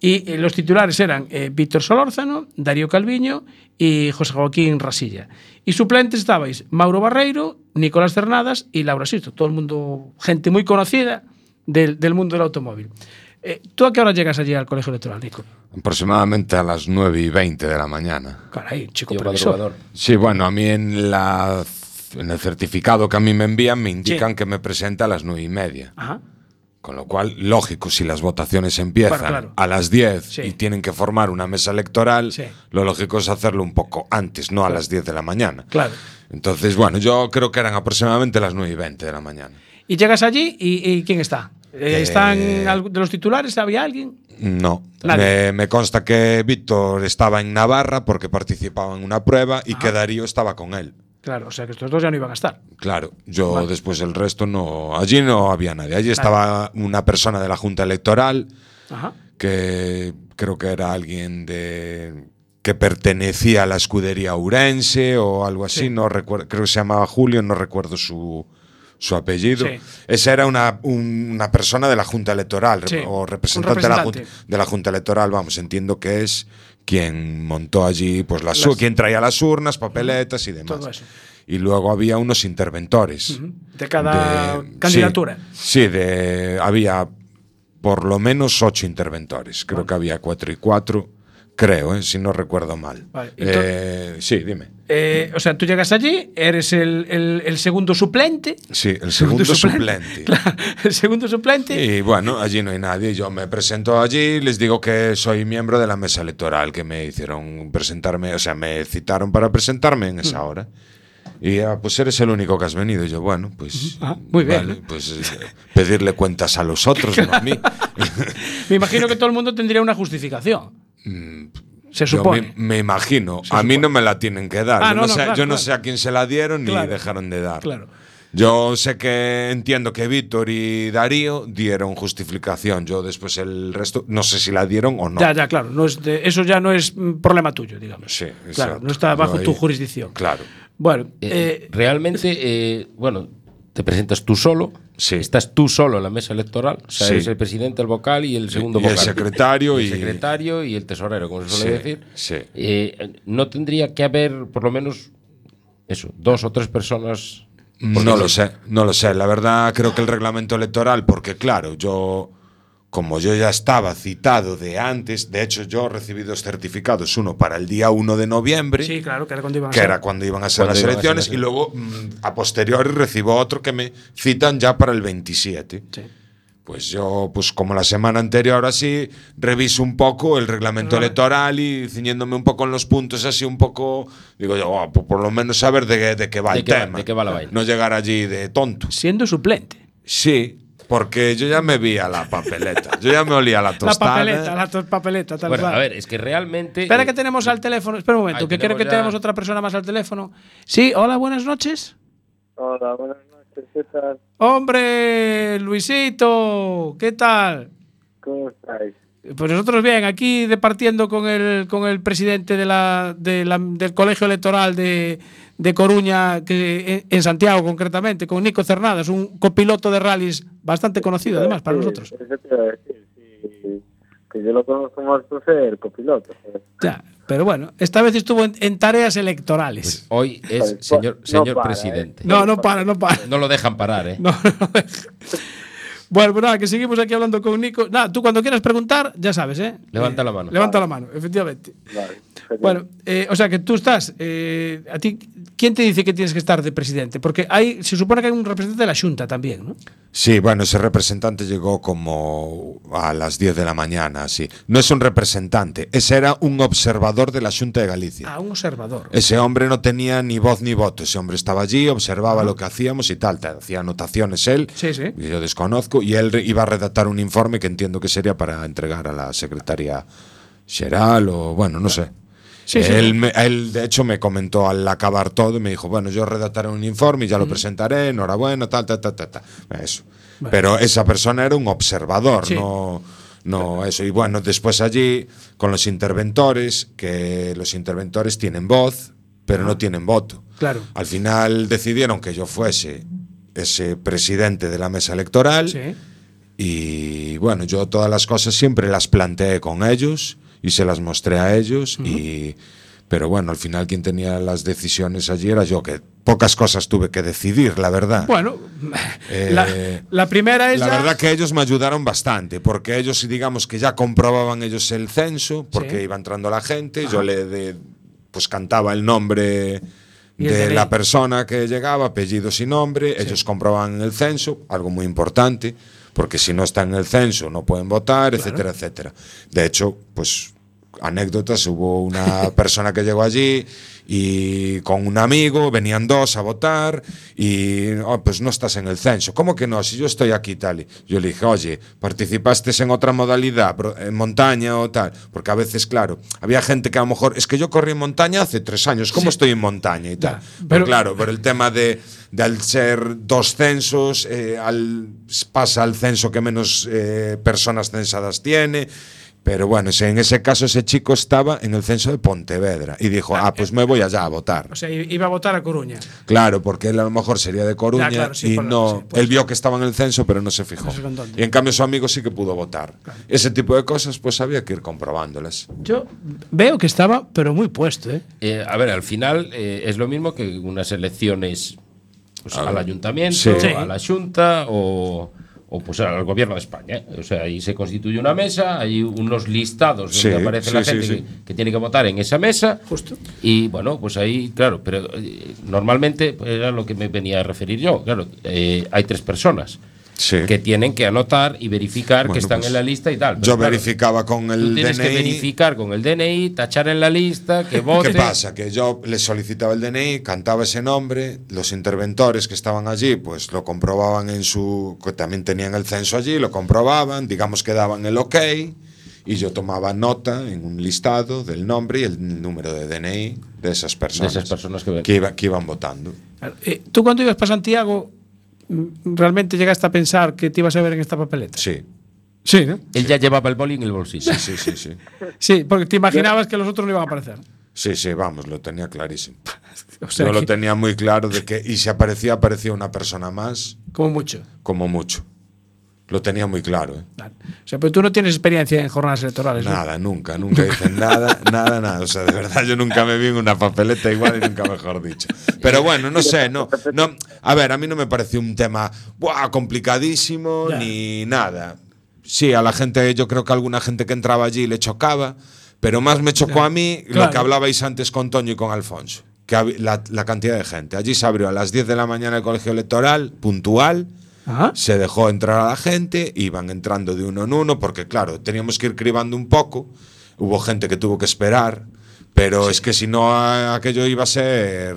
Y eh, los titulares eran eh, Víctor Solórzano, Darío Calviño y José Joaquín Rasilla. Y suplentes estabais Mauro Barreiro, Nicolás Cernadas y Laura Sisto. Todo el mundo, gente muy conocida del, del mundo del automóvil. Eh, ¿Tú a qué hora llegas allí al colegio electoral, Nico? Aproximadamente a las 9 y 20 de la mañana. Caray, chico. Sí, bueno, a mí en, la, en el certificado que a mí me envían me indican que me presenta a las 9 y media. Ajá. Con lo cual, lógico, si las votaciones empiezan Bueno, claro. a las 10 Sí. y tienen que formar una mesa electoral, Sí. lo lógico es hacerlo un poco antes, no a las 10 de la mañana. Claro. Entonces, bueno, yo creo que eran aproximadamente las 9 y 20 de la mañana. Y llegas allí y, y ¿quién está? Eh, Eh, ¿Están de los titulares? ¿Había alguien? No, me, me consta que Víctor estaba en Navarra porque participaba en una prueba y que Darío estaba con él. Claro, o sea que estos dos ya no iban a estar. Claro, yo después el resto no. Allí no había nadie. Allí estaba una persona de la Junta Electoral Ajá. que creo que era alguien de que pertenecía a la escudería Urense o algo así, Sí. no recuerdo, creo que se llamaba Julio, no recuerdo su, su apellido. Sí. Esa era una, un- una persona de la Junta Electoral Sí, o representante, De, la junta, de la Junta Electoral, vamos, entiendo que es quien montó allí, pues las, Las- quien traía las urnas, papeletas y demás. Todo eso. Y luego había unos interventores. De cada de- candidatura. Sí, sí, de, había por lo menos ocho interventores. Creo que había cuatro y cuatro, creo, ¿eh? si no recuerdo mal. Vale, Eh, sí, dime. Eh, o sea, tú llegas allí, eres el, el- el segundo suplente. Sí, el segundo suplente. Claro, el segundo suplente. Y bueno, allí no hay nadie. Yo me presento allí, les digo que soy miembro de la mesa electoral, que me hicieron presentarme, o sea, me citaron para presentarme en Mm. esa hora. Y ah, pues eres el único que has venido. Y yo, bueno, pues. Ah, muy bien, vale, ¿no? pues eh, pedirle cuentas a los otros, no a mí. Me imagino que todo el mundo tendría una justificación. Se Mm, Yo supone. me, me imagino. a mí no me la tienen que dar. Ah, yo no, sé, claro, yo no claro. sé a quién se la dieron Claro. ni dejaron de dar. Claro. Yo sé que entiendo que Víctor y Darío dieron justificación. Yo después el resto, no sé si la dieron o no. Ya, ya, claro. No es de- eso ya no es mm, problema tuyo, digamos. Sí, Claro, exacto. no está bajo tu jurisdicción. Claro. Bueno, Eh, eh, realmente, eh, bueno, te presentas tú solo. Sí. Estás tú solo en la mesa electoral. O sea, Sí. eres el presidente, el vocal y el segundo y el vocal. secretario el y- secretario y el tesorero, como se suele Sí, decir. sí. Eh, no tendría que haber, por lo menos, eso, dos o tres personas. No lo sé, no lo sé. La verdad creo que el reglamento electoral, porque claro, yo, como yo ya estaba citado de antes, de hecho yo recibí dos certificados, uno para el día 1 de noviembre, sí, claro, que era cuando iban a que ser. era cuando iban a ser Cuando las ser elecciones, las y luego mm, a posteriori recibo otro que me citan ya para el 27. Sí. Pues yo, pues como la semana anterior así, reviso un poco el reglamento electoral y ciñéndome un poco en los puntos así un poco, digo yo, "Oh, pues por lo menos saber de, de qué va De el qué va- tema. de qué va la vaina. No llegar allí de tonto. Siendo suplente. Sí, porque yo ya me vi a la papeleta. Yo ya me olía la La tostada. papeleta, la to- papeleta, tal Bueno, cual. a ver, es que realmente. Espera eh, que tenemos al teléfono. Espera un momento, Ahí que creo que ya- tenemos otra persona más al teléfono. Sí, hola, buenas noches. Hola, buenas noches, ¿qué tal? Hombre, Luisito, ¿qué tal? ¿Cómo estáis? Pues nosotros bien, aquí departiendo con el, con el presidente de la, de la- del colegio electoral de, de Coruña, que, en, en Santiago concretamente, con Nico Cernadas, un copiloto de rallies bastante conocido además para Sí, nosotros. Eso te iba a decir, sí, que yo lo conozco más por ser copiloto. joder. Ya, pero bueno, esta vez estuvo en, en tareas electorales. Hoy es señor, no señor para, presidente. No, no para, no para. No lo dejan parar, ¿eh? No, no. Bueno, pues nada, que seguimos aquí hablando con Nico. Nada, tú cuando quieras preguntar, ya sabes, ¿eh? Levanta Eh, la mano. Levanta la mano, efectivamente. Vale. Bueno, eh, o sea que tú estás. eh, a ti, ¿Quién te dice que tienes que estar de presidente? Porque hay, se supone que hay un representante de la Junta también, ¿no? Sí, bueno, ese representante llegó como a las 10 de la mañana, sí. No es un representante, ese era un observador de la Junta de Galicia. Ah, un observador. Ese hombre no tenía ni voz ni voto, ese hombre estaba allí, observaba lo que hacíamos y tal, te hacía anotaciones él, Sí, sí. y yo desconozco, y él iba a redactar un informe que entiendo que sería para entregar a la secretaria Xeral o bueno, no sé. Sí, sí. él, me- él, de hecho, me comentó al acabar todo y me dijo, bueno, yo redactaré un informe y ya lo presentaré, enhorabuena, tal, tal, tal, tal, tal. Eso. Pero esa persona era un observador, Sí. no, no eso. Y bueno, después allí, con los interventores, que los interventores tienen voz, pero no tienen voto. Claro. Al final decidieron que yo fuese ese presidente de la mesa electoral. Sí. Y bueno, yo todas las cosas siempre las planteé con ellos y se las mostré a ellos. y, pero bueno, al final quien tenía las decisiones allí era yo, que pocas cosas tuve que decidir, la verdad. Bueno, Eh, la, la primera es la verdad que ellos me ayudaron bastante, porque ellos, digamos que ya comprobaban ellos el censo, porque Sí. iba entrando la gente, yo le de- pues cantaba el nombre de la persona que llegaba, apellidos y nombre, ellos comprobaban el censo, algo muy importante, porque si no están en el censo no pueden votar, etcétera, etcétera. De hecho, pues anécdotas, hubo una persona que llegó allí y con un amigo, venían dos a votar y "Oh, pues no estás en el censo. ¿Cómo que no? Si yo estoy aquí tal. Y yo le dije, oye, ¿participaste en otra modalidad, en montaña o tal? Porque a veces, claro, había gente que a lo mejor, es que yo corrí en montaña hace tres años, ¿cómo estoy en montaña y tal? Ya, Pero pero- claro, por el tema de, de al ser dos censos, eh, al, pasa al censo que menos eh, personas censadas tiene. Pero bueno, en ese caso ese chico estaba en el censo de Pontevedra y dijo, ah, pues me voy allá a votar. O sea, iba a votar a Coruña. Claro, porque él a lo mejor sería de Coruña Ya, claro, sí, y no, sí, él vio que estaba en el censo pero no se fijó. No y en cambio su amigo sí que pudo votar. Ese tipo de cosas pues había que ir comprobándolas. Yo veo que estaba, pero muy puesto, ¿eh? Eh, a ver, al final eh, es lo mismo que unas elecciones pues, al ayuntamiento. Sí. a la Junta o, o, pues al gobierno de España. ¿eh? O sea, ahí se constituye una mesa, hay unos listados donde Sí, aparece sí, la gente sí. Que, que tiene que votar en esa mesa. Justo. Y bueno, pues ahí, claro, pero eh, normalmente pues, era lo que me venía a referir yo. Claro, eh, hay tres personas. Sí. que tienen que anotar y verificar Bueno, que están pues, en la lista y tal. Pero yo claro, verificaba con el tú tienes que DNI. verificar con el DNI, tachar en la lista, que vote. ¿Qué pasa? Que yo le solicitaba el DNI, cantaba ese nombre, los interventores que estaban allí, pues lo comprobaban en su. que también tenían el censo allí, lo comprobaban, digamos que daban el ok, y yo tomaba nota en un listado del nombre y el número de DNI de esas personas. esas personas que que, iba- que iban votando. Eh, ¿Tú cuando ibas para Santiago realmente llegaste a pensar que te ibas a ver en esta papeleta? Sí, Sí, ¿no? Él ya llevaba el boli en el bolsillo. sí, sí, sí. Sí, porque te imaginabas que los otros no iban a aparecer. Sí, sí, vamos, lo tenía clarísimo. O sea, Yo lo tenía muy claro de que, y si aparecía, aparecía una persona más, como mucho. como mucho. Lo tenía muy claro, ¿eh? Vale. O sea, pero tú no tienes experiencia en jornadas electorales. ¿no? Nada, nunca, nunca hice nada, nada, nada. O sea, de verdad, yo nunca me vi en una papeleta igual y nunca mejor dicho. Pero bueno, no sé, no, no. A ver, a mí no me pareció un tema ¡buah! complicadísimo Ya. ni nada. Sí, a la gente, yo creo que a alguna gente que entraba allí le chocaba, pero más me chocó a mí Claro. lo que hablabais antes con Toño y con Alfonso. Que la, la cantidad de gente. Allí se abrió a las 10 de la mañana el colegio electoral, puntual. Se dejó entrar a la gente, iban entrando de uno en uno, porque claro, teníamos que ir cribando un poco. Hubo gente que tuvo que esperar, pero es que si no, aquello iba a ser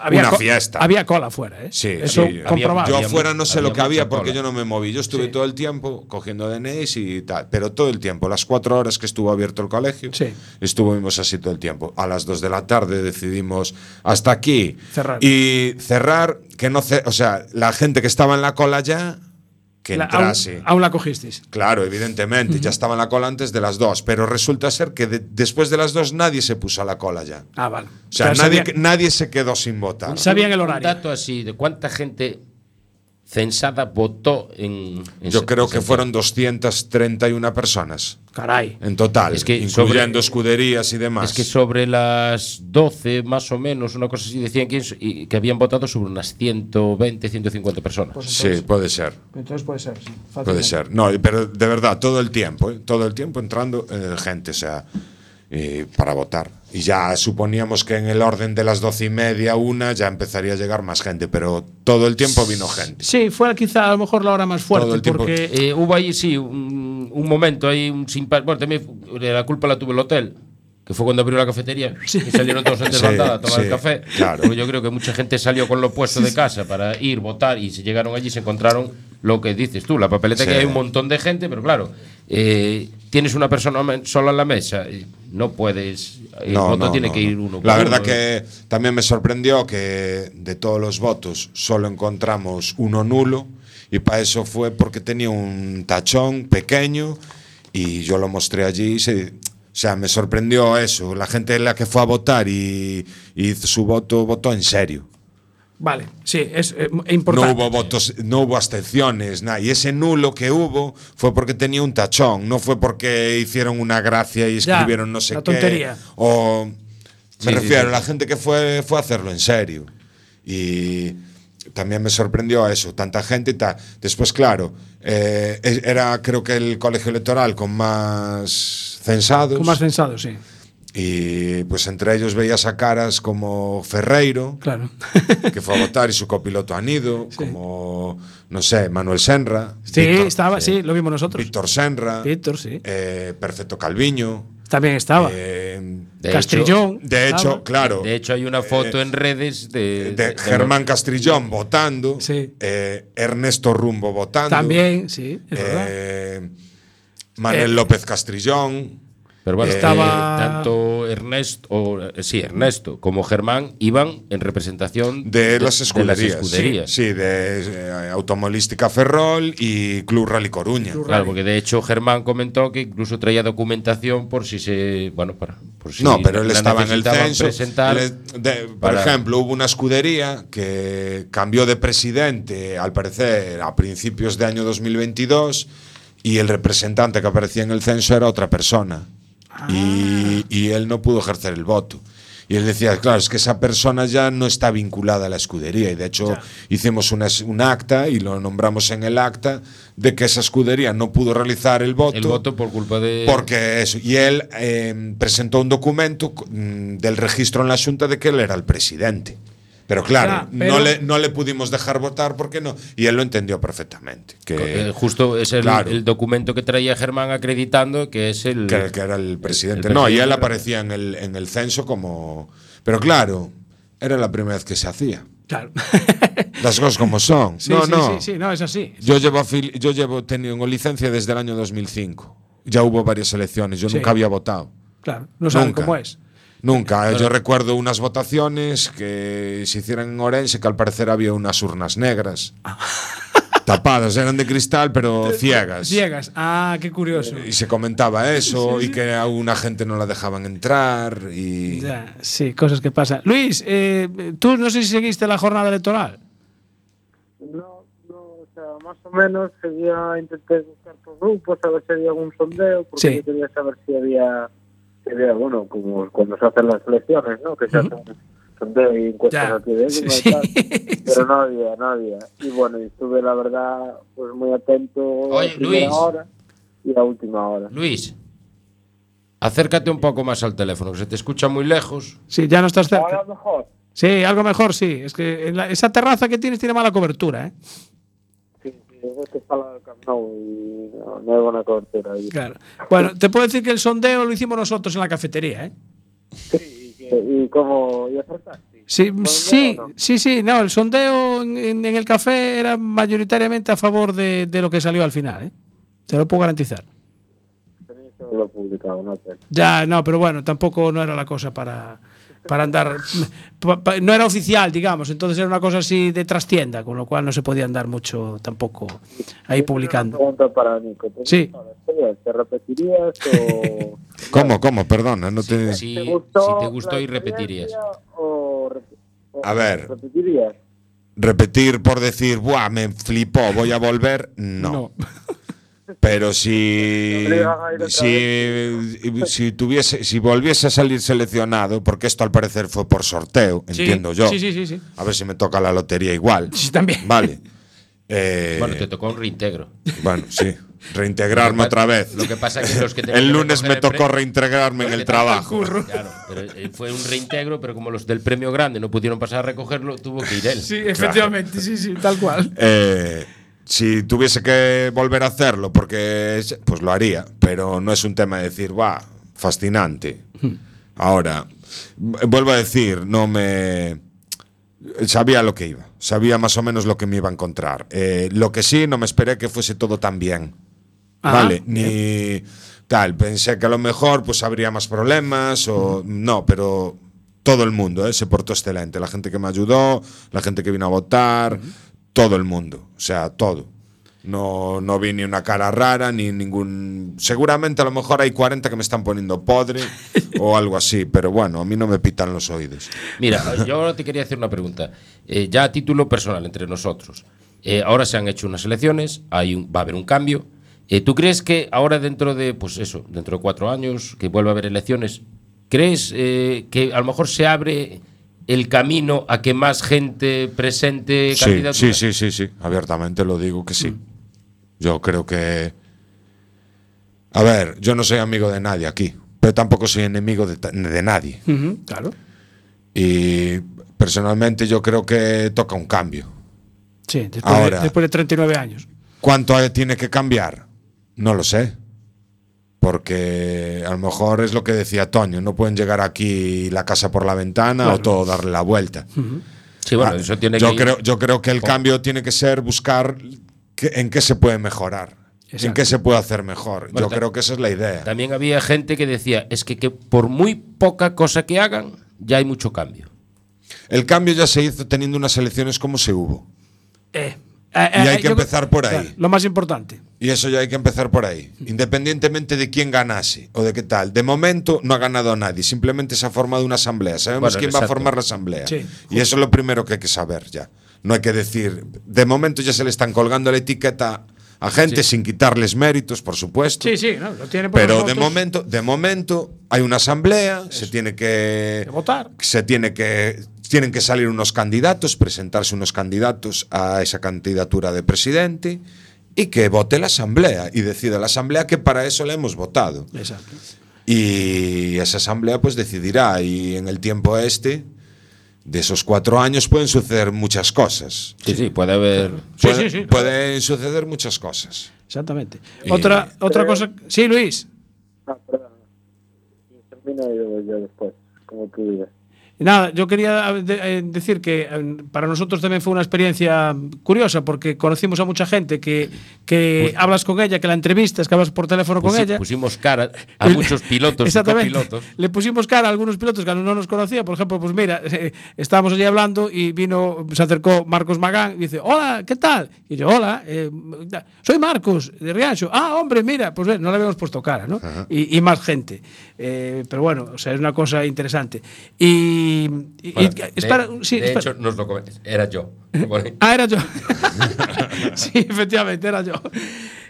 había una fiesta. Había cola fuera, ¿eh? Sí, Eso sí. comprobado. Yo afuera no sé había lo que había porque cola. yo no me moví. Yo estuve Sí. todo el tiempo cogiendo DNIs y tal, pero todo el tiempo, las cuatro horas que estuvo abierto el colegio, Sí. estuvimos así todo el tiempo. A las dos de la tarde decidimos hasta aquí Cerrar. y cerrar, que no, ce- o sea, la gente que estaba en la cola ya que La- aún, entrase. aún la cogisteis. Claro, evidentemente, ya estaba en la cola antes de las dos, pero resulta ser que de- después de las dos nadie se puso a la cola ya. Ah, vale. O sea, nadie, sabía- nadie se quedó sin votar. Sabían el Un horario. dato así de cuánta gente censada votó en. en Yo creo en que fueron 231 personas Caray. en total, Es que incluyendo sobre- escuderías y demás. Es que sobre las 12, más o menos, una cosa así, decían que, y que habían votado sobre unas 120, 150 personas. Pues sí, puede ser. Entonces puede ser, sí. Puede ser. No, pero de verdad, todo el tiempo, ¿eh? todo el tiempo entrando eh, gente, o sea, eh, para votar. Y ya suponíamos que en el orden de las doce y media, una, ya empezaría a llegar más gente, pero todo el tiempo vino gente. Sí, fue quizá a lo mejor la hora más fuerte, Todo el tiempo. porque Eh, hubo ahí, sí, un, un momento ahí, un simpa- Bueno, también la culpa la tuvo el hotel, que fue cuando abrió la cafetería y salieron todos en Sí, a tomar sí, el café. claro. Porque yo creo que mucha gente salió con lo puesto de casa para ir, votar, y se llegaron allí y se encontraron lo que dices tú, la papeleta Sí. que hay un montón de gente, pero claro, eh, tienes una persona sola en la mesa, y no puedes. El No, voto no, tiene no, que ir uno. La verdad uno, que también me sorprendió que de todos los votos solo encontramos uno nulo y para eso fue porque tenía un tachón pequeño y yo lo mostré allí y se- o sea, me sorprendió eso. La gente la que fue a votar y, y hizo su voto votó en serio. Vale, sí, es eh, importante. No hubo votos, no hubo abstenciones, nada. Y ese nulo que hubo fue porque tenía un tachón, no fue porque hicieron una gracia y Ya, escribieron no sé la qué. tontería. O me Sí, refiero, sí, sí. la gente que fue fue a hacerlo en serio. Y también me sorprendió eso, tanta gente y tal. Después, claro, eh, es- era creo que el colegio electoral con más censados. Con más censado, sí. Y pues entre ellos veías a caras como Ferreiro, Claro. que fue a votar, y su copiloto Anido, como, no sé, Manuel Senra. Sí, Víctor- estaba, sí, lo vimos nosotros. Víctor Senra. Víctor, sí. eh, Perfecto Calviño. También estaba. eh, De Castrillón. de hecho, estaba. claro. De hecho, hay una foto en redes de, de Germán Castrillón votando. Sí. eh, Ernesto Rumbo votando. También, sí, es verdad. eh, Manuel Eh, López Castrillón. Pero bueno, Estaba- eh, tanto Ernesto, o, eh, sí, Ernesto como Germán iban en representación De, las escuderías. escuderías. Sí, de eh, Automolística Ferrol y Club Rally Coruña. Claro, porque de hecho Germán comentó que incluso traía documentación por si se. Bueno, para. Por si no, pero él estaba en el censo. presentar de- por ejemplo, hubo una escudería que cambió de presidente, al parecer, a principios de año 2022, y el representante que aparecía en el censo era otra persona. Y, y él no pudo ejercer el voto. Y él decía, claro, es que esa persona ya no está vinculada a la escudería. Y de hecho hicimos una, un acta y lo nombramos en el acta de que esa escudería no pudo realizar el voto. el voto por culpa de. Porque eso, y él eh, presentó un documento mm, del registro en la Junta de que él era el presidente. Pero claro, pero- no, le, no le pudimos dejar votar porque no. Y él lo entendió perfectamente. Que, Eh, justo es el, Claro. el documento que traía Germán acreditando que es el. que, que era el presidente. el no, y él aparecía en el, en el censo como. Pero claro, era la primera vez que se hacía. Claro. Las cosas como son. Sí, no, sí, no. sí, sí, no, es así. Yo llevo, yo llevo teniendo licencia desde el año 2005. Ya hubo varias elecciones. Yo Sí. nunca había votado. Claro, no saben Nunca. cómo es. Nunca. Yo recuerdo unas votaciones que se hicieron en Orense, que al parecer había unas urnas negras. tapadas, eran de cristal, pero ciegas. Ciegas. Ah, qué curioso. Y se comentaba eso, y que a una gente no la dejaban entrar. Y Ya, sí, cosas que pasan. Luis, eh, tú no sé si seguiste la jornada electoral. No, no, o sea, más o menos seguía, intenté buscar por grupos, a ver si había algún sondeo, porque Sí. yo quería saber si había, había, bueno, como cuando se hacen las elecciones, ¿no? Que se hacen sondeo y encuestas Ya, aquí de sí, sí. tal, pero no había, no había. Y bueno, y estuve la verdad, pues muy atento Oye, a primera Luis. hora y a última hora. Luis, acércate un poco más al teléfono, que se te escucha muy lejos. Sí, ya no estás cerca. Ahora mejor. Sí, algo mejor, sí. Es que en la- esa terraza que tienes tiene mala cobertura, ¿eh? Sí, sí, es que está la del Camp Nou y no, no hay buena cobertura ahí. Claro. Bueno, te puedo decir que el sondeo lo hicimos nosotros en la cafetería, ¿eh? Sí, y, que- y como, y acertaste. Sí, ¿Sondeo sí, no? sí, sí. No, el sondeo en, el café era mayoritariamente a favor de, de lo que salió al final, ¿eh? Te lo puedo garantizar. Haberlo publicado, no sé. Ya, no, pero bueno, tampoco no era la cosa para. Para andar. pa- pa- no era oficial, digamos, entonces era una cosa así de trastienda, con lo cual no se podía andar mucho tampoco ahí publicando. Pregunta para Nico. ¿Te Sí. ¿Te repetirías o ¿Cómo, cómo? Perdona, no te... Si, te si gustó te gustó y repetirías. o, o A ver. repetirías? Repetir por decir, ¡buah, me flipó, voy a volver! No. Pero si, si, si tuviese, si volviese a salir seleccionado, porque esto al parecer fue por sorteo, Sí, entiendo yo. Sí, sí, sí, sí. A ver si me toca la lotería igual. Sí, también. Vale. Eh, Bueno, te tocó un reintegro. bueno, sí. Reintegrarme otra vez. Lo que pasa es que los que El lunes me tocó reintegrarme en el trabajo. Claro, pero eh, fue un reintegro, pero como los del premio grande no pudieron pasar a recogerlo, tuvo que ir él. Sí, efectivamente, sí, sí, tal cual. Eh, si tuviese que volver a hacerlo, porque es- pues lo haría, pero no es un tema de decir, va, fascinante. Ahora, v- vuelvo a decir, no me sabía lo que iba, sabía más o menos lo que me iba a encontrar. Eh, lo que sí, no me esperé que fuese todo tan bien. Ah, vale, ni tal, pensé que a lo mejor pues habría más problemas o no, pero todo el mundo eh, se portó excelente, la gente que me ayudó, la gente que vino a votar, todo el mundo, o sea, todo. No, no vi ni una cara rara, ni ningún... Seguramente a lo mejor hay 40 que me están poniendo podre o algo así, pero bueno, a mí no me pitan los oídos. Mira, yo ahora te quería hacer una pregunta. Eh, ya a título personal, entre nosotros. Eh, ahora se han hecho unas elecciones, hay un- va a haber un cambio. Eh, ¿Tú crees que ahora dentro de, pues eso, dentro de cuatro años, que vuelva a haber elecciones, crees que a lo mejor se abre el camino a que más gente presente Sí, sí, sí, sí, sí, abiertamente lo digo que sí. Yo creo que... A ver, yo no soy amigo de nadie aquí, pero tampoco soy enemigo de, nadie. Claro. Y personalmente yo creo que toca un cambio. Sí, después, Ahora. de, después de 39 años. ¿Cuánto tiene que cambiar? No lo sé. Porque a lo mejor es lo que decía Toño, no pueden llegar aquí la casa por la ventana Claro. o todo darle la vuelta. Sí, bueno, Ah, eso tiene yo que creo, yo creo que el cambio tiene que ser buscar que- en qué se puede mejorar, en Exacto. qué se puede hacer mejor. Bueno, yo creo que esa es la idea. También había gente que decía, es que, que por muy poca cosa que hagan, ya hay mucho cambio. El cambio ya se hizo teniendo unas elecciones como se hubo. Eh, Y hay que empezar por ahí. lo más importante. Y eso ya hay que empezar por ahí. Independientemente de quién ganase o de qué tal. De momento no ha ganado nadie. Simplemente se ha formado una asamblea. Sabemos Bueno, quién va a formar la asamblea. Sí. Y eso es lo primero que hay que saber ya. No hay que decir. De momento ya se le están colgando la etiqueta a gente sin quitarles méritos, por supuesto. Sí, sí, no, lo tiene por Pero de momento, de momento hay una asamblea, se tiene que Que votar. se tiene que tienen que salir unos candidatos, presentarse unos candidatos a esa candidatura de presidente y que vote la asamblea y decida la asamblea que para eso le hemos votado. Exacto. Y esa asamblea pues decidirá y en el tiempo este de esos cuatro años pueden suceder muchas cosas. Sí, sí, puede haber... Sí, Pueden- sí, sí. Pueden suceder muchas cosas. Exactamente. Y- Otra, otra cosa. Sí, Luis. Ah, perdón. Termino yo, yo después, como tú digas. Nada, yo quería de- eh, decir que eh, para nosotros también fue una experiencia curiosa porque conocimos a mucha gente que, que hablas con ella, que la entrevistas, que hablas por teléfono con Pusi- ella. Pusimos cara a muchos pilotos Exactamente. copilotos. Le pusimos cara a algunos pilotos que no nos conocía. Por ejemplo, pues mira, eh, estábamos allí hablando y vino, se acercó Marcos Magán y dice, hola, ¿qué tal? Y yo, hola, eh, soy Marcos de Riancho. Ah, hombre, mira, pues no le habíamos puesto cara, ¿no? Y, y más gente. Eh, pero bueno, o sea, es una cosa interesante. Y, y- Bueno, y- de- sí, de hecho, nos lo come- era yo. Ah, era yo. sí, efectivamente, era yo.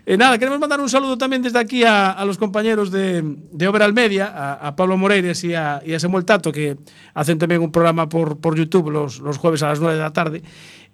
Eh, nada, queremos mandar un saludo también desde aquí a, a los compañeros de, de Overall Media, a, a Pablo Moreires y a, y a Samuel Tato, que hacen también un programa por, por YouTube los, los jueves a las 9 de la tarde.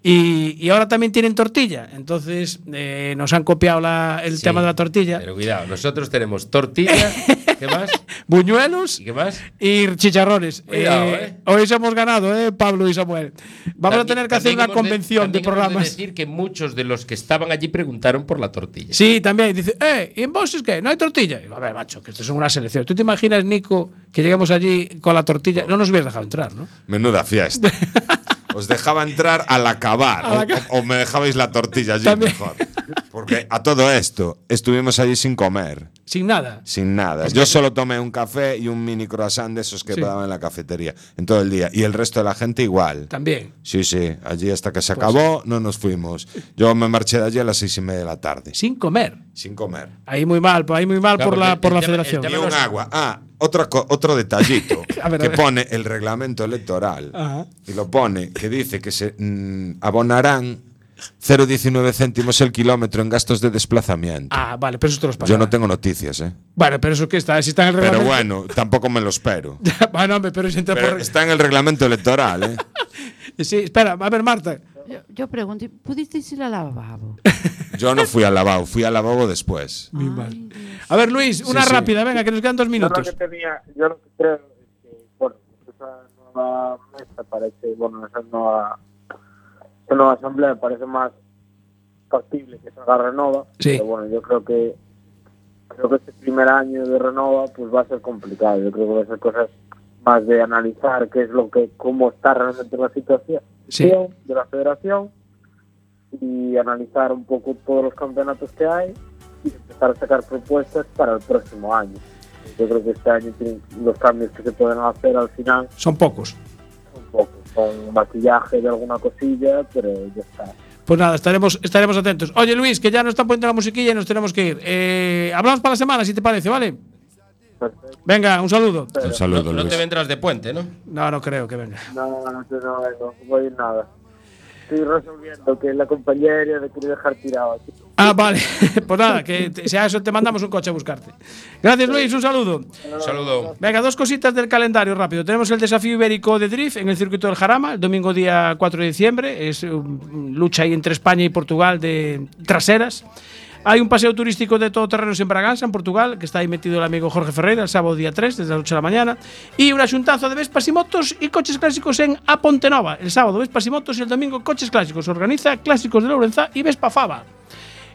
Y, y ahora también tienen tortilla, entonces eh, nos han copiado la- el Sí, tema de la tortilla. Pero cuidado, nosotros tenemos tortilla, ¿qué más? Buñuelos ¿Y qué más? y chicharrones. Cuidado, Eh, eh. Hoy hemos ganado, ¿eh, Pablo y Samuel. Vamos a tener que hacer una de- convención de, también hemos programas. decir que muchos de los que estaban allí preguntaron por la tortilla. Sí, también. Dice, eh, ¿y en vos es que no hay tortilla? Y digo, a ver, macho, que esto es una selección. ¿Tú te imaginas, Nico, que lleguemos allí con la tortilla? No nos hubieras dejado entrar, ¿no? Menuda fiesta. Os dejaba entrar al acabar Al o- acabar. o, o me dejabais la tortilla allí También. mejor. Porque a todo esto, estuvimos allí sin comer. Sin nada. Sin nada. Yo solo tomé un café y un mini croissant de esos que Sí. daban en la cafetería en todo el día. Y el resto de la gente igual. También. Sí, sí. Allí hasta que se Pues acabó, no nos fuimos. Yo me marché de allí a las seis y media de la tarde. Sin comer. Sin comer. Ahí muy mal, ahí muy mal Claro, por la, por el la tema- federación. Y un agua. Ah, otra otro detallito A ver, a que ver. pone el reglamento electoral. Ajá. Y lo pone que dice que se mm, abonarán 0,19 céntimos el kilómetro en gastos de desplazamiento. Ah, vale, pero eso te los pasa. Yo no tengo noticias, ¿eh? Bueno, pero eso que está, si está en el Pero reglamento. bueno, tampoco me lo espero. bueno, hombre, pero si entra Pero por. está en el reglamento electoral, ¿eh? Sí, espera, a ver, Marta. Yo, yo pregunto, ¿pudisteis ir al lavabo? Yo no fui al lavabo, fui al lavabo después. Muy mal. A ver, Luis, una Sí, sí. rápida, venga, que nos quedan dos Yo lo minutos. que tenía, yo lo que creo es que, bueno, esa nueva mesa parece, bueno, esa nueva, esa nueva asamblea parece más factible que salga Renova. Sí. Pero bueno, yo creo que creo que este primer año de Renova pues va a ser complicado. Yo creo que va a ser cosas más de analizar qué es lo que, cómo está realmente la situación Sí. de la federación y analizar un poco todos los campeonatos que hay y empezar a sacar propuestas para el próximo año. Yo creo que este año los cambios que se pueden hacer al final Son pocos. son pocos, con maquillaje de alguna cosilla, pero ya está. Pues nada, estaremos, estaremos atentos. Oye, Luis, que ya nos está poniendo la musiquilla y nos tenemos que ir. Eh, hablamos para la semana, si te parece, ¿vale? Perfecto. Venga, un saludo. Un saludo, No te Luis. vendrás de puente, ¿no? No, no creo que venga. No, no, no, no, no voy a ir nada. Estoy resolviendo que la compañía aérea me quiere dejar tirado aquí. Ah, vale. pues nada, que te- sea eso, te mandamos un coche a buscarte. Gracias, Luis, un saludo. Un saludo. Venga, dos cositas del calendario rápido. Tenemos el desafío ibérico de drift en el circuito del Jarama, el domingo día 4 de diciembre. Es um, lucha ahí entre España y Portugal de traseras. Hay un paseo turístico de todoterrenos en Braganza, en Portugal, que está ahí metido el amigo Jorge Ferreira el sábado día 3, desde las 8 de la mañana. Y un asuntazo de Vespas y motos y coches clásicos en A Pontenova. El sábado Vespas y motos y el domingo coches clásicos. Organiza Clásicos de Lourenza y Vespa Fava.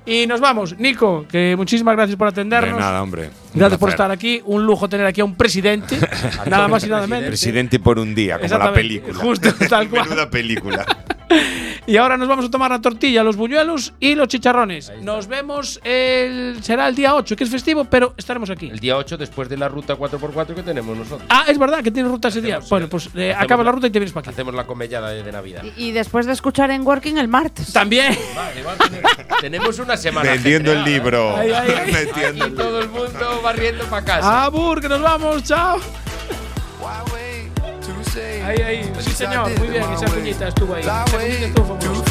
Y nos vamos. Nico, que muchísimas gracias por De atendernos. nada, hombre. Gracias por estar aquí. Un lujo tener aquí a un presidente. nada más y nada menos. Presidente por un día, como la película. justo, tal cual. Menuda película. Y ahora nos vamos a tomar la tortilla, los buñuelos y los chicharrones. Nos vemos el será el día 8, que es festivo, pero estaremos aquí. El día 8, después de la ruta 4x4 que tenemos nosotros. Ah, es verdad que tiene ruta ese día. Bueno, pues eh, acaba la la- ruta y te vienes para aquí. Hacemos la comellada de, de Navidad. Y, y después de escuchar en Working el martes. También. Vale, vale. Tenemos una semana. Vendiendo el libro. Ay, ay, ay. Metiendo Aquí todo el mundo barriendo para casa. Abur, que nos vamos, chao. Ahí, ahí. Sí, señor. Muy bien, esa cuñita estuvo ahí. Esa cuñita estuvo famosa.